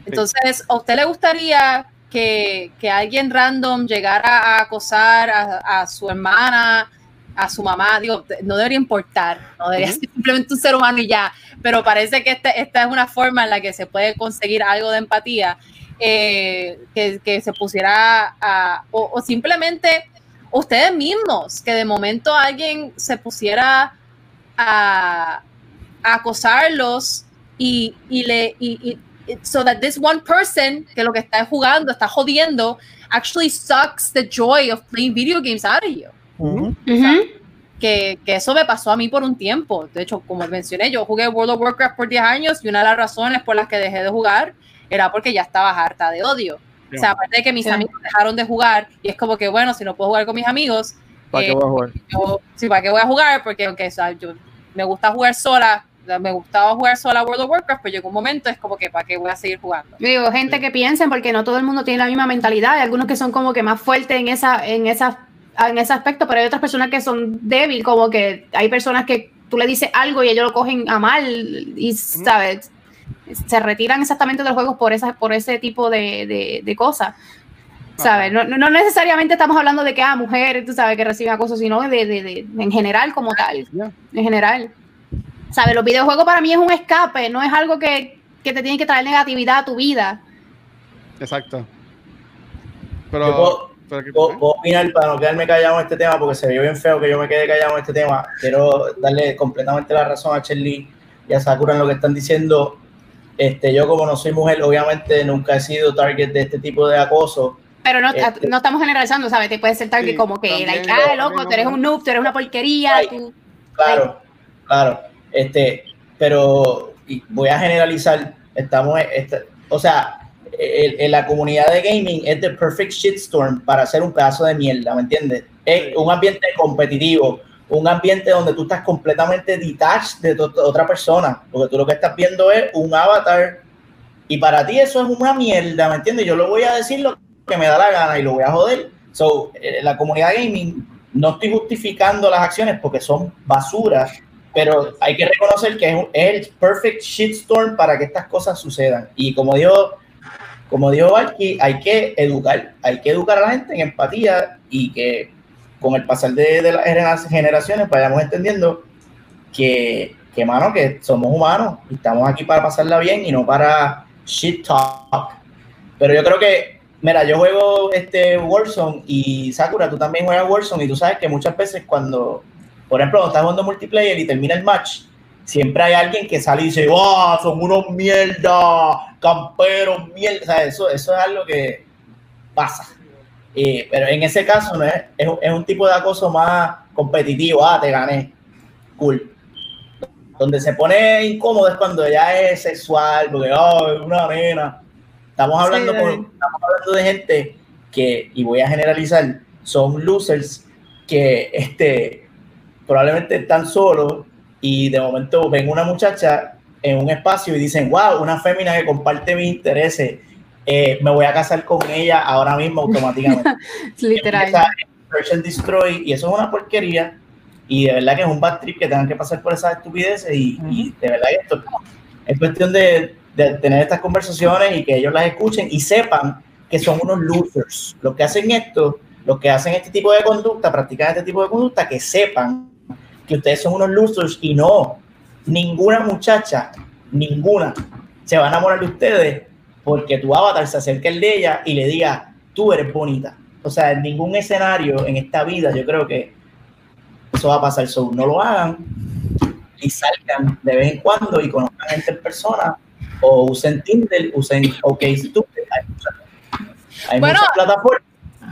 Entonces, ¿a usted le gustaría que, que alguien random llegara a acosar a, a su hermana, a su mamá? Digo, no debería importar, no debería ser simplemente un ser humano y ya, pero parece que este- esta es una forma en la que se puede conseguir algo de empatía, eh, que, que se pusiera a, o, o simplemente ustedes mismos, que de momento alguien se pusiera a, a acosarlos y, y le y, y- so that this one person que lo que está jugando está jodiendo actually sucks the joy of playing video games out of you Ujú. que, que eso me pasó a mí por un tiempo. De hecho, como mencioné, yo jugué World of Warcraft por 10 años y una de las razones por las que dejé de jugar era porque ya estaba harta de odio. O sea, aparte de que mis Sí. amigos dejaron de jugar y es como que, bueno, si no puedo jugar con mis amigos, ¿Para eh, qué voy a jugar? yo, sí, ¿para qué voy a jugar? Porque aunque o sea, yo, me gusta jugar sola, me gustaba jugar sola World of Warcraft, pero llegó un momento, es como que, ¿para qué voy a seguir jugando? Yo Digo, gente que piensen, porque no todo el mundo tiene la misma mentalidad. Hay algunos que son como que más fuertes en esa, en esa, en ese aspecto, pero hay otras personas que son débiles, como que hay personas que tú le dices algo y ellos lo cogen a mal y, ¿sabes? Se retiran exactamente de los juegos por, esa, por ese tipo de, de, de cosas. ¿Sabes? No, no necesariamente estamos hablando de que, ah, mujeres, tú sabes, que reciben acoso, sino de, de, de, en general como tal. En general. ¿Sabes? Los videojuegos para mí es un escape, no es algo que, que te tiene que traer negatividad a tu vida. Exacto. Yo Pero, puedo- pero ¿qué- Puedo, puedo opinar para no quedarme callado en este tema porque se vio bien feo que yo me quede callado en este tema. Quiero darle completamente la razón a Cherly y a Sakura en lo que están diciendo. Este, yo como no soy mujer, obviamente nunca he sido target de este tipo de acoso. Pero no, Este- no estamos generalizando, ¿sabes? Te puede ser target Sí, como que, también, like, ah, loco, no- tú eres un noob, tú eres una porquería, Ay. tú... Claro, claro. Este, pero y voy a generalizar. Estamos, este, o sea, el- en la comunidad de gaming es the perfect shitstorm para hacer un pedazo de mierda, ¿me entiendes? Es un ambiente competitivo, un ambiente donde tú estás completamente detached de otra persona, porque tú lo que estás viendo es un avatar y para ti eso es una mierda, ¿me entiendes? Yo lo voy a decir lo que me da la gana y lo voy a joder. So, eh, la comunidad gaming, no estoy justificando las acciones porque son basura, pero hay que reconocer que es, es el perfect shitstorm para que estas cosas sucedan. Y como dijo, como dijo Valky, hay que educar, hay que educar a la gente en empatía y que con el pasar de, las genera- generaciones vayamos entendiendo que, que, mano, que somos humanos y estamos aquí para pasarla bien y no para shit talk. Pero yo creo que, mira, yo juego este Warzone y Sakura, tú también juegas Warzone y tú sabes que muchas veces cuando, por ejemplo, cuando estás jugando multiplayer y termina el match, siempre hay alguien que sale y dice, ¡wow! Son unos mierda, camperos, mierda. O sea, eso, eso es algo que pasa. Eh, pero en ese caso no es, es, un- es un tipo de acoso más competitivo. Ah, te gané. Cool. Donde se pone incómodo es cuando ya es sexual, porque oh, es una nena. Estamos hablando, Sí, estamos hablando de gente que, y voy a generalizar, son losers que este, probablemente están solos y de momento ven una muchacha en un espacio y dicen, wow, una fémina que comparte mis intereses, eh, me voy a casar con ella ahora mismo automáticamente. Literal. Search and Destroy y eso es una porquería y de verdad que es un bad trip que tengan que pasar por esas estupideces y, y de verdad que esto es cuestión de, de tener estas conversaciones y que ellos las escuchen y sepan que son unos losers. Los que hacen esto, los que hacen este tipo de conducta, practican este tipo de conducta, que sepan que ustedes son unos losers y no, ninguna muchacha, ninguna, se va a enamorar de ustedes porque tu avatar se acerque al de ella y le diga, tú eres bonita. O sea, en ningún escenario en esta vida yo creo que eso va a pasar. So, no lo hagan y salgan de vez en cuando y conozcan gente en persona o usen Tinder, usen OkStupid. Hay muchas, hay Bueno. muchas plataformas.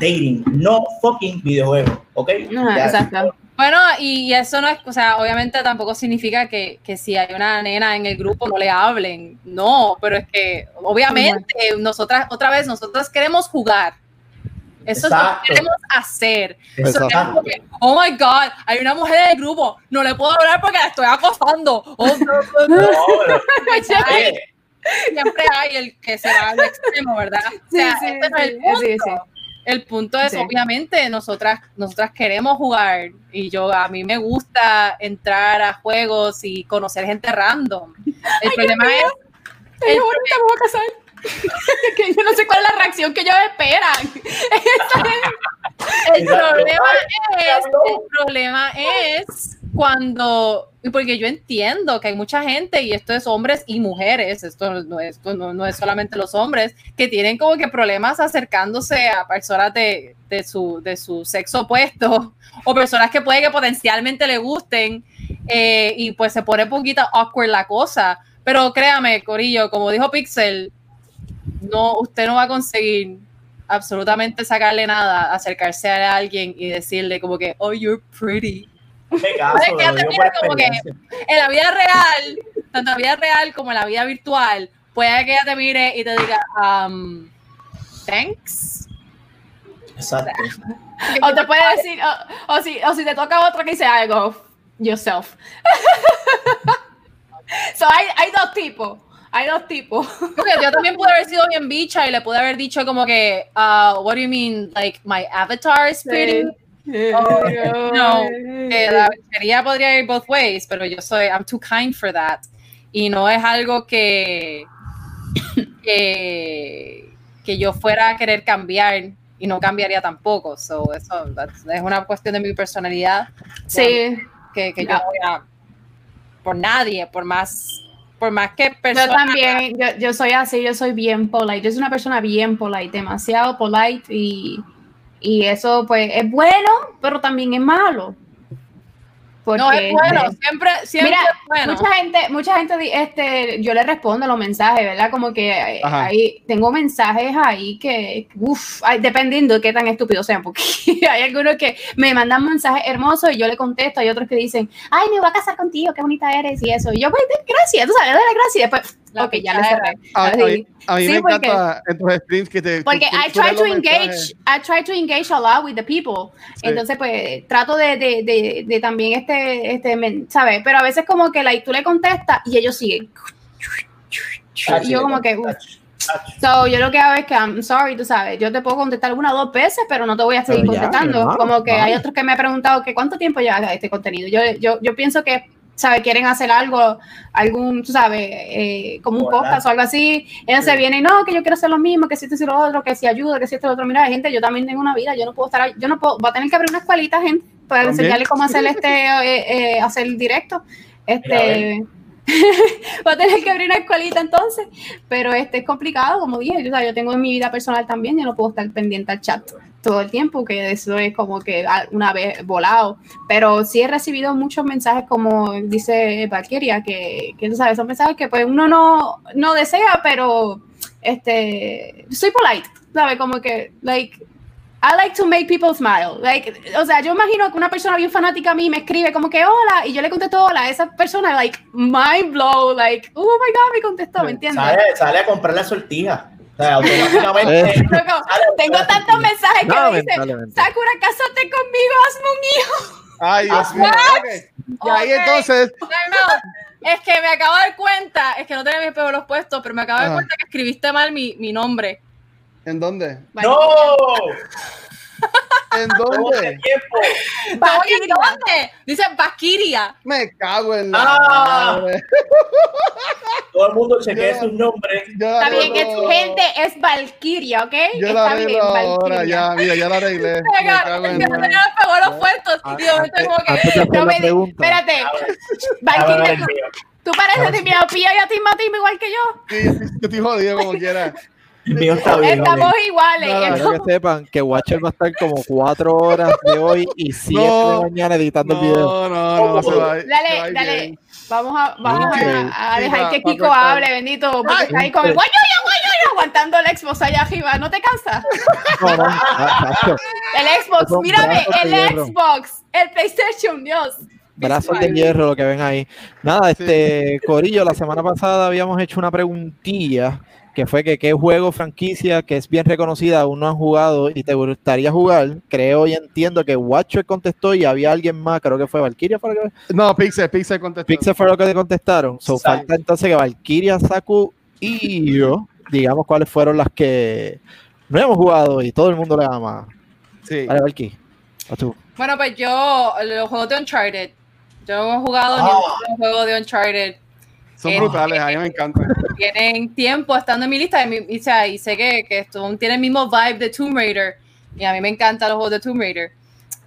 Dating, no fucking videojuegos, ¿ok? Ya, exacto. Bueno, y y eso no es, o sea, obviamente tampoco significa que, que si hay una nena en el grupo no le hablen, no, pero es que obviamente nosotras, otra vez, nosotras queremos jugar. Eso es lo que queremos hacer. Eso que, oh my God, hay una mujer en el grupo, no le puedo hablar porque la estoy acosando. Oh, no, no, no. Siempre hay el que se va al extremo, ¿verdad? O Sí, sea, sí, este no es el sí, punto. sí, sí. El punto es, Sí. obviamente, nosotras, nosotras queremos jugar y yo, a mí me gusta entrar a juegos y conocer gente random. El problema es, Ay, ahorita me voy a casar. que yo no sé cuál es la reacción que ellos esperan. el problema es, el problema es cuando, porque yo entiendo que hay mucha gente, y esto es hombres y mujeres, esto no, esto no, no es solamente los hombres, que tienen como que problemas acercándose a personas de, de su, de su sexo opuesto, o personas que puede que potencialmente le gusten, eh, y pues se pone un poquito awkward la cosa. Pero créame, Corillo, como dijo Pixel, no, usted no va a conseguir absolutamente sacarle nada, acercarse a alguien y decirle como que, oh, you're pretty. caso, que te mira como que-. En la vida real, tanto en la vida real como en la vida virtual, puede que ella te mire y te diga, um, thanks. Exacto. O te puede decir, o, o si, o si te toca otra que dice algo, yourself. so hay, hay dos tipos. Hay dos tipos. Porque yo también pude haber sido bien bicha y le pude haber dicho como que, uh, what do you mean, like, my avatar is pretty? Oh, no, que la bichería podría ir both ways, pero yo soy, I'm too kind for that. Y no es algo que, que, que yo fuera a querer cambiar y no cambiaría tampoco. So, eso that's- es una cuestión de mi personalidad Sí, que, que yo no voy a por nadie, por más, por más que yo personas. también, yo, yo soy así, yo soy bien polite. Yo soy una persona bien polite, demasiado polite y, y eso pues es bueno, pero también es malo. Porque, No, es bueno, siempre, siempre Mira, es bueno. Mucha gente, mucha gente, este, yo le respondo los mensajes, ¿verdad? Como que eh, Ajá. ahí tengo mensajes ahí que, uff, dependiendo de qué tan estúpidos sean, porque hay algunos que me mandan mensajes hermosos y yo le contesto, hay otros que dicen, ay, me voy a casar contigo, qué bonita eres y eso. Y yo, pues, gracias, tú sabes, dale gracias y después, La ok, ya le cerré. A, a Así. mí, a mí Sí, me porque- encanta en tus streams que te. Porque tú- I try to engage. I try to engage a lot with the people. Sí. Entonces, pues, trato de, de, de, de también este, este, ¿sabes? Pero a veces como que like, tú le contestas y ellos siguen. Tacho, yo como que, uf. So, yo lo que hago es que, I'm sorry, tú sabes, yo te puedo contestar una o dos veces, pero no te voy a seguir ya, contestando. hermano, como que hay otros que me han preguntado que cuánto tiempo lleva este contenido. Yo, yo, yo pienso que, ¿sabes? Quieren hacer algo, algún, tú sabes, eh, como un Hola. podcast o algo así. Ellos Sí. se vienen, no, que yo quiero hacer lo mismo, que si esto y lo otro, que si ayuda, que si esto y lo otro. Mira, gente, yo también tengo una vida, yo no puedo estar, ahí- yo no puedo, va a tener que abrir una escuelita, gente, para También. enseñarles cómo hacer este, eh, eh, hacer directo. Mira, Este, va a tener que abrir una escuelita entonces, pero este es complicado, como dije, yo, o sea, yo tengo en mi vida personal también, yo no puedo estar pendiente al chat todo el tiempo, que eso es como que una vez volado, pero sí he recibido muchos mensajes como dice Valkyria, que, que tú sabes, son mensajes que pues uno no, no desea, pero este, soy polite, ¿sabes? Como que, like, I like to make people smile. Like, o sea, yo imagino que una persona bien fanática a mí me escribe como que hola y yo le contesto hola. Esa persona, like, mind blow, like, oh my god, me contestó, ¿me entiendes? Sale, sale a comprar la sortija. O sea, automáticamente. Loco, tengo tantos mensajes que No, me dicen. Sakura, cásate conmigo, hazme un hijo. Ay, Dios mío. Y ahí entonces, Time out. Es que me acabo de dar cuenta, es que no tenía mis pelos puestos, pero me acabo de dar cuenta que escribiste mal mi, mi nombre. ¿en dónde? ¡No! ¿En ¿Cómo hace dónde? ¿dónde? Dice Valkyria. Me cago en la Ah. madre. Todo el mundo chequee sus nombres. La Está bien, es arreglo- gente, es Valkyria, ¿ok? Yo la Está arreglo bien, ahora, ya, mira, ya la arreglé. Me Venga, cago es en que no la- tenía los puestos. Ah, antes- como que. No la me Espérate, Valkyria, tú, pareces de mi opía y a ti Matim igual que yo. Sí, yo estoy jodido como quiera. El mío está bien. Estamos iguales. Nada, que sepan que Watcher va a estar como cuatro horas de hoy y siete No. de mañana editando el video. No, no, no, se va. se va Dale, dale. bien. Vamos a, vamos a, a Sí, dejar va- que Kiko hable, bendito, porque Ay. está ahí con el guayo, guayo, aguantando el Xbox allá arriba. ¿No te cansas? No, no, El Xbox, mírame, el. Xbox, el PlayStation, Dios. brazos de hierro lo que ven ahí. Nada, este Corillo, la semana pasada habíamos hecho una preguntilla que fue que qué juego franquicia que es bien reconocida aún no han jugado y te gustaría jugar. Creo y entiendo que Watcher contestó y había alguien más, creo que fue Valkyria fue lo que No, Pixel, Pixel contestó. Pixel fue lo que le contestaron. So, falta entonces que Valkyria, Saku y yo, digamos cuáles fueron las que no hemos jugado y todo el mundo le ama. Sí. Vale, Valky, a tú. Bueno, pues yo, los juegos de Uncharted. Yo no he jugado Ah. ningún juego de Uncharted. Son Eh, brutales, a mí me encantan. Tienen tiempo estando en mi lista y, mi- y, o sea, y sé que, que esto tiene el mismo vibe de Tomb Raider. Y a mí me encantan los juegos de Tomb Raider.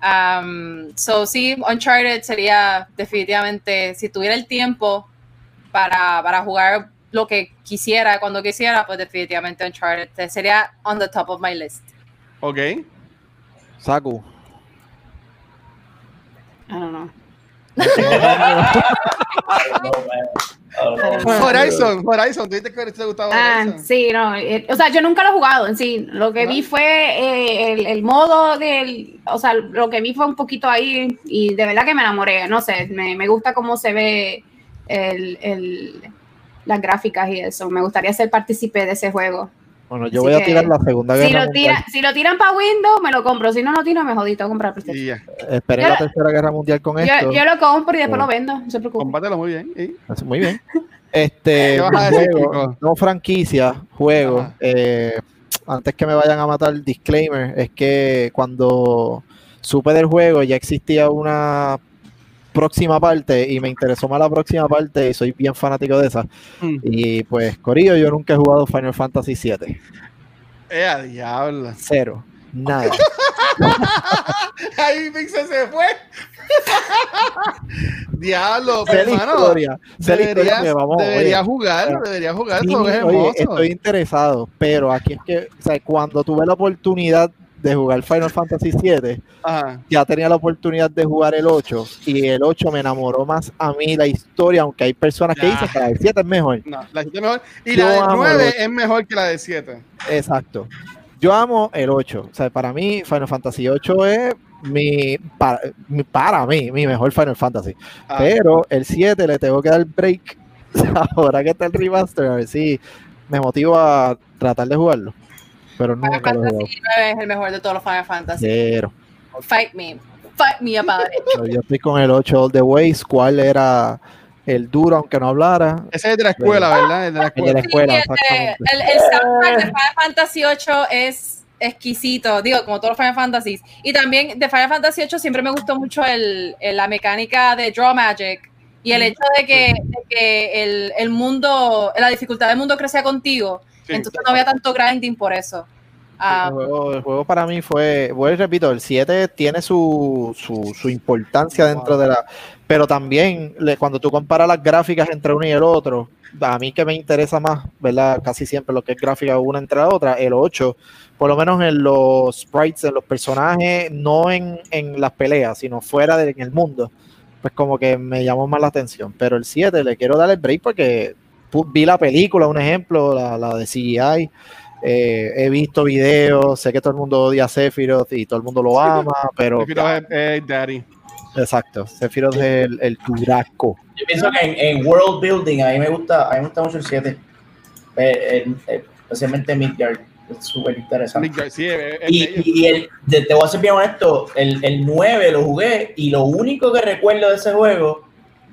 Um, so, sí, Uncharted sería definitivamente, si tuviera el tiempo para, para jugar lo que quisiera, cuando quisiera, pues definitivamente Uncharted sería on the top of my list. Ok. Saku. I don't know. Horizon, Horizon, ¿tú dices que te gustaba Ah, sí, no. eh, o sea, yo nunca lo he jugado en sí. Lo que vi fue eh, el, el modo del. O sea, lo que vi fue un poquito ahí y de verdad que me enamoré. No sé, me, me gusta cómo se ve el, el- las gráficas y eso. Me gustaría ser partícipe de ese juego. Bueno, yo Así voy a que, tirar la segunda Si guerra lo, mundial. si lo tiran para Windows, me lo compro. Si no lo tiran, me jodito a comprar PlayStation. Y ya. Esperé Yo la lo- tercera guerra mundial con esto. Yo, lo compro y después Oh. lo vendo. No se preocupe. Combátelo muy bien. Muy bien. Este ¿Qué vas a decir, juego, no franquicia, juego. Eh, antes que me vayan a matar, disclaimer, es que cuando supe del juego ya existía una próxima parte y me interesó más la próxima parte y soy bien fanático de esa. Mm. Y pues, Corillo, yo nunca he jugado Final Fantasy VII. Eh, a diablo. Cero. Nada. Ahí Pixel se fue. diablo, Sé pero la hermano. historia. sé la historia Deberías, que vamos, oye, deberías jugarlo, deberías jugar, Sí, es oye, estoy interesado, pero aquí es que, o sea, cuando tuve la oportunidad de jugar Final Fantasy VII, Ajá. ya tenía la oportunidad de jugar el 8 y el 8 me enamoró más a mí la historia, aunque hay personas que Ya. dicen que la del 7 es mejor. No, la 7 es mejor. Y Yo la del amo el 9 ocho. es mejor que la del 7. Exacto. Yo amo el 8. O sea, para mí Final Fantasy 8 es mi para, mi- para mí mi mejor Final Fantasy. Ah, Pero el 7 le tengo que dar break ahora que está el remaster, a ver si me motiva a tratar de jugarlo. Pero Final nunca lo he jugado. Fantasy 9 es el mejor de todos los Final Fantasy. Cero. Fight me. Fight me about it. Pero Yo estoy con el 8 All the Ways, cuál era el duro aunque no hablara. Ese es de la escuela, ¿verdad? El de la El de la escuela. escuela, Sí, exactamente. el, el soundtrack de Final Fantasy VIII es exquisito, digo, como todos los Final Fantasies. Y también de Final Fantasy VIII siempre me gustó mucho el, el- la mecánica de Draw Magic y el hecho de que, de que el, el mundo, la dificultad del mundo crecía contigo. Sí. Entonces no había tanto grinding por eso. Ah, el, juego, el juego para mí fue, bueno, repito, el 7 tiene su, su, su importancia dentro de la... Pero también le- cuando tú comparas las gráficas entre uno y el otro, a mí que me interesa más, ¿verdad? Casi siempre lo que es gráfica una entre la otra, el 8, por lo menos en los sprites, en los personajes, no en, en las peleas, sino fuera de, en el mundo, pues como que me llamó más la atención. Pero el 7 le quiero dar el break porque vi la película, un ejemplo, la, la de CGI. Eh, he visto videos, sé que todo el mundo odia a Sephiroth y todo el mundo lo ama, pero Prefiero es- Daddy. exacto, Sephiroth es el, el turasco. Yo pienso que en, en world building a mí me gusta, a mí me gusta mucho el 7. Eh, especialmente Midgard. Es súper interesante. Midgard, sí, es- es Y, el, te, te voy a ser bien honesto, el, el 9 lo jugué y lo único que recuerdo de ese juego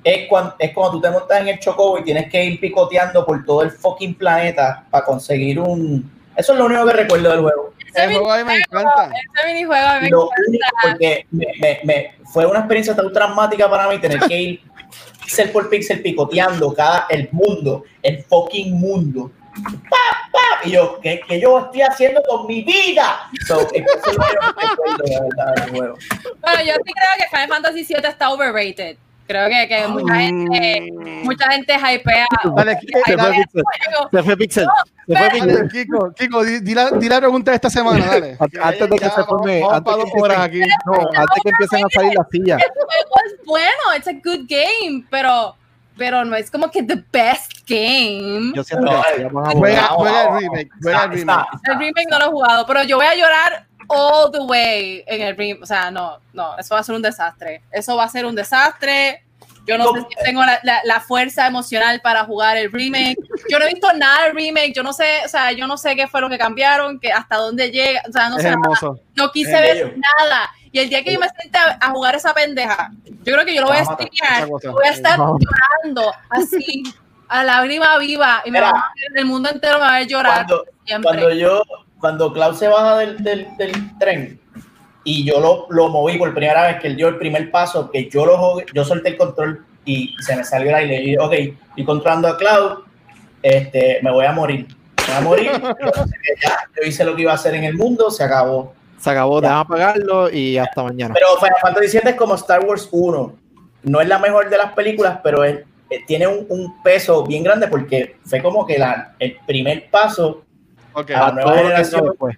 es cuando, es cuando tú te montas en el Chocobo y tienes que ir picoteando por todo el fucking planeta para conseguir un... Eso es lo único que recuerdo del juego. el juego a mí me encanta. Ese minijuego a mí me Lo encanta. único, porque me, me- me- fue una experiencia tan traumática para mí tener que ir pixel por pixel picoteando cada el mundo, el fucking mundo. ¡Pa, pa! Y yo, ¿qué, qué yo estoy haciendo con mi vida? So, eso es lo que yo recuerdo, de verdad, del juego. Bueno, yo sí creo que Final Fantasy VII está overrated. Creo que, que mucha gente, mucha gente hypea. Dale, hypea se fue el Pixel. Se fue Pixel. Se fue Pixel. Dale, Kiko, Kiko, di, di la, di la pregunta de esta semana, dale. Antes de que Ya, se forme, antes aquí. empiecen- no, antes que empiecen a salir las sillas. Es bueno, it's a good game, pero, pero no es como que the best game. Yo siento que Juega, el remake, juega el remake. El remake no lo he jugado, pero yo voy a llorar all the way en el remake. O sea, no, no, eso va a ser un desastre. Eso va a ser un desastre. Yo no sé si tengo la, la- la fuerza emocional para jugar el remake. Yo no he visto nada del remake. Yo no sé, o sea, yo no sé qué fue lo que cambiaron, que hasta dónde llega. O sea, no Es sé nada. hermoso. No quise Es ver bello. nada. Y el día que yo me siente a, a jugar esa pendeja, yo creo que yo lo voy a streamear. Voy a estar llorando así, a lágrima viva. Y me va a el mundo entero me va a ver llorar cuando, cuando yo, cuando Klaus se baja del, del, del tren y yo lo, lo moví por primera vez, que él dio el primer paso, que yo lo jugué, yo solté el control y se me salió el aire. Y dije, ok, estoy controlando a Klaus, este, me voy a morir. Me voy a morir. Ya, yo hice lo que iba a hacer en el mundo, se acabó. Se acabó, déjame apagarlo y hasta mañana. Pero Final Fantasy VII es como Star Wars 1. No es la mejor de las películas, pero es- eh, tiene un, un peso bien grande porque fue como que la, el primer paso Ok. a la nueva generación. de- Ok.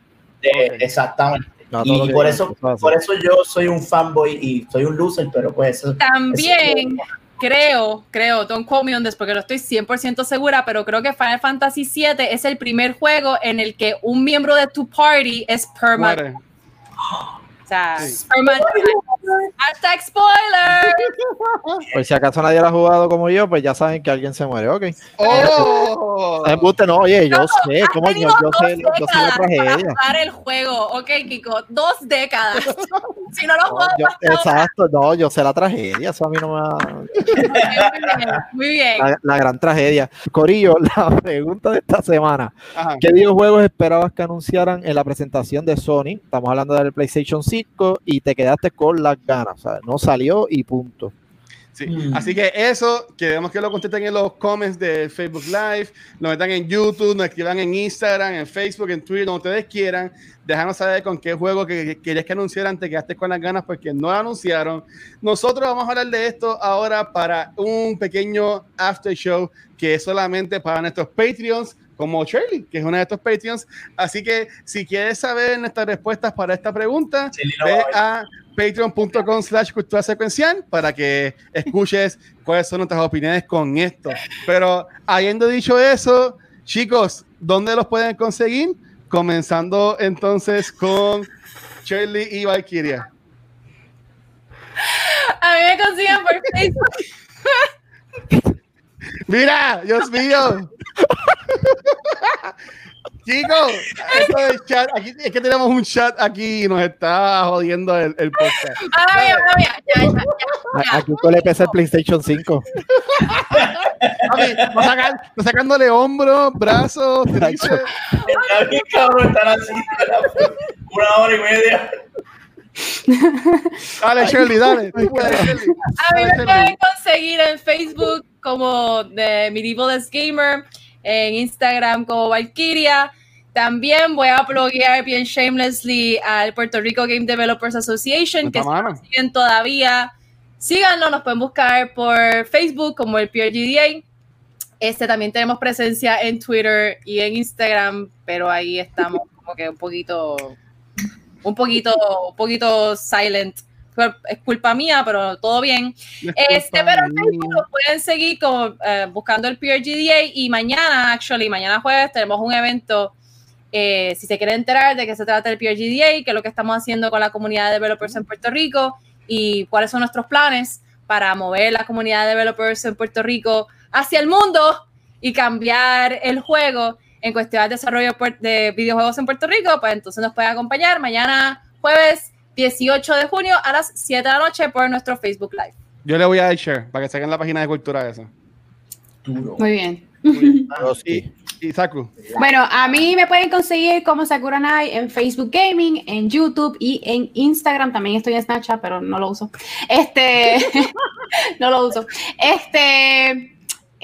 Exactamente. No, Y por eso, por eso yo soy un fanboy y soy un loser, pero pues eso. También eso- creo, creo, don't quote me on this porque no estoy 100% segura, pero creo que Final Fantasy VII es el primer juego en el que un miembro de tu party es permanente. Sea, Sí. permanente. Hashtag spoiler. Por si acaso nadie lo ha jugado como yo, pues ya saben que alguien se muere. Ok. ¡Oh! Embuste, no, oye, yo No, sé, como yo, yo dos sé, yo sé la décadas para tragedia. jugar el juego, ok, Kiko, dos décadas. si no lo No, yo- exacto, no, yo sé la tragedia, eso a mí no me va... Muy bien, muy bien. La, la gran tragedia. Corillo, la pregunta de esta semana. Ajá. ¿Qué videojuegos esperabas que anunciaran en la presentación de Sony? Estamos hablando del PlayStation 5 y te quedaste con las ganas. ¿sabes? No salió y punto. Sí. Mm. Así que eso, queremos que lo contesten en los comments de Facebook Live, lo metan en YouTube, nos escriban en Instagram, en Facebook, en Twitter, donde ustedes quieran. Déjanos saber con qué juego que, que querías que anunciaran, te quedaste con las ganas porque no lo anunciaron. Nosotros vamos a hablar de esto ahora para un pequeño after show que es solamente para nuestros Patreons, como Shirley, que es una de estos Patreons. Así que si quieres saber nuestras respuestas para esta pregunta, ve a a patreon.com slash cultura secuencial para que escuches cuáles son nuestras opiniones con esto. Pero habiendo dicho eso, chicos, ¿dónde los pueden conseguir? Comenzando entonces con Shirley y Valkyria. A mí me consiguen por Facebook. Mira, Dios mío. Chicos, esto del chat, aquí, es que tenemos un chat aquí y nos está jodiendo el, el podcast. Ah, mía, ah, mía, ya, ya, ya. A- Aquí tú le pesa el PlayStation 5. Mami, va, sacan- sacándole hombros, brazos. Está bien, cabrón, estar así una hora y media. Dale, Shirley, dale. Tú puedes, Shirley. A mí me pueden conseguir en Facebook como The Medievalist Gamer, en Instagram como Valkyria. También voy a bloguear bien shamelessly al Puerto Rico Game Developers Association, que siguen todavía, síganos, nos pueden buscar por Facebook como el PRGDA. Este también tenemos presencia en Twitter y en Instagram, pero ahí estamos como que un poquito, un poquito, un poquito silent. Es culpa mía, pero todo bien. Este, pero lo pueden seguir como, eh, buscando el PRGDA y mañana, actually, mañana jueves tenemos un evento. eh, si se quieren enterar de qué se trata el PRGDA, qué es lo que estamos haciendo con la comunidad de developers en Puerto Rico y cuáles son nuestros planes para mover la comunidad de developers en Puerto Rico hacia el mundo y cambiar el juego. En cuestiones de desarrollo de videojuegos en Puerto Rico, pues entonces nos puede acompañar mañana jueves 18 de junio a las 7 de la noche por nuestro Facebook Live. Yo le voy a dar share para que saquen la página de cultura esa. Muy bien. Y, y Saku. Bueno, a mí me pueden conseguir como Sakura Night en Facebook Gaming, en YouTube y en Instagram. También estoy en Snapchat, pero no lo uso. Este, no lo uso. Este,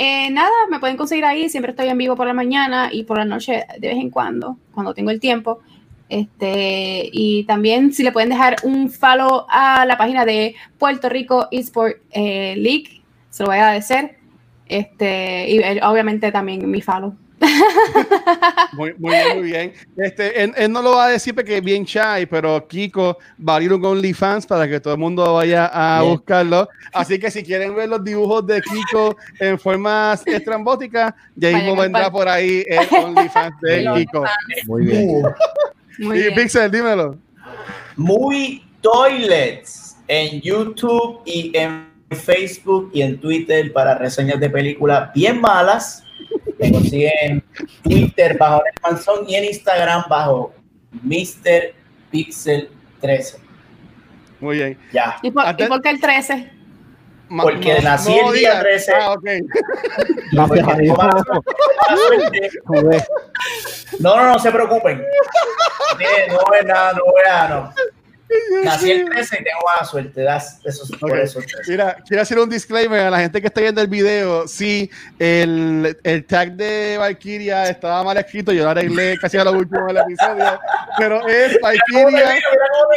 eh, nada, me pueden conseguir ahí. Siempre estoy en vivo por la mañana y por la noche de vez en cuando, cuando tengo el tiempo. Este, y también si le pueden dejar un follow a la página de Puerto Rico Esport eh, League, se lo voy a agradecer. Este, y eh, obviamente también mi follow. Muy, muy bien, muy bien. Este, él, él no lo va a decir porque es bien shy, pero Kiko va a abrir un OnlyFans para que todo el mundo vaya a Bien. buscarlo. Así que si quieren ver los dibujos de Kiko en formas estrambóticas, ya mismo vendrá por ahí el OnlyFans de El Kiko. Muy bien. Muy Y bien. Pixel, dímelo. Muy Toilets en YouTube y en Facebook y en Twitter para reseñas de películas bien malas. Me consiguen en Twitter bajo el Manzón y en Instagram bajo Mr. Pixel 13. Muy bien. Ya. ¿Y por, Antes- y por qué el 13? Ma- Porque nací el día digas- 13. Ah, ok. Gracias a Dios. No, no, no se preocupen. No es nada, no es nada, no. Nací el 13 y tengo mala suerte. das- Eso es por eso. el 13. Mira, quiero hacer un disclaimer a la gente que está viendo el video. Sí, el, el tag de Valkyria estaba mal escrito. Yo lo arreglé casi a lo último del episodio. Pero es Valkyria,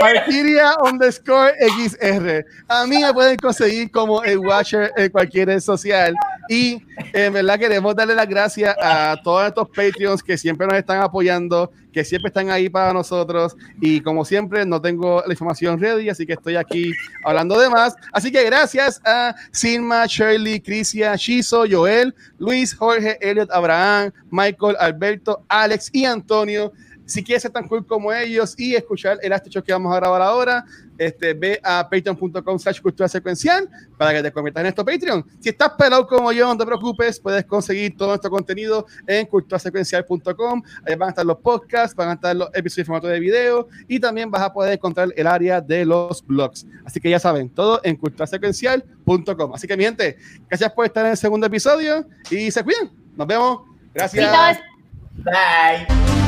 Valkyria underscore XR. A mí me pueden conseguir como el Watcher en cualquier red social. Y en verdad queremos darle las gracias a todos estos Patreons que siempre nos están apoyando, que siempre están ahí para nosotros. Y como siempre, no tengo la información ready, así que estoy aquí hablando de más. Así que gracias a Silma, Shirley, Crisia, Shizo, Joel, Luis, Jorge, Elliot, Abraham, Michael, Alberto, Alex y Antonio. Si quieres ser tan cool como ellos y escuchar el after que vamos a grabar ahora, este, ve a patreon.com slash cultura secuencial para que te conviertas en nuestro Patreon. Si estás pelado como yo, no te preocupes, puedes conseguir todo nuestro contenido en culturasecuencial.com. Ahí van a estar los podcasts, van a estar los episodios en formato de video y también vas a poder encontrar el área de los blogs. Así que ya saben, todo en culturasecuencial.com. Así que, mi gente, gracias por estar en el segundo episodio y se cuidan. Nos vemos. Gracias. Bye.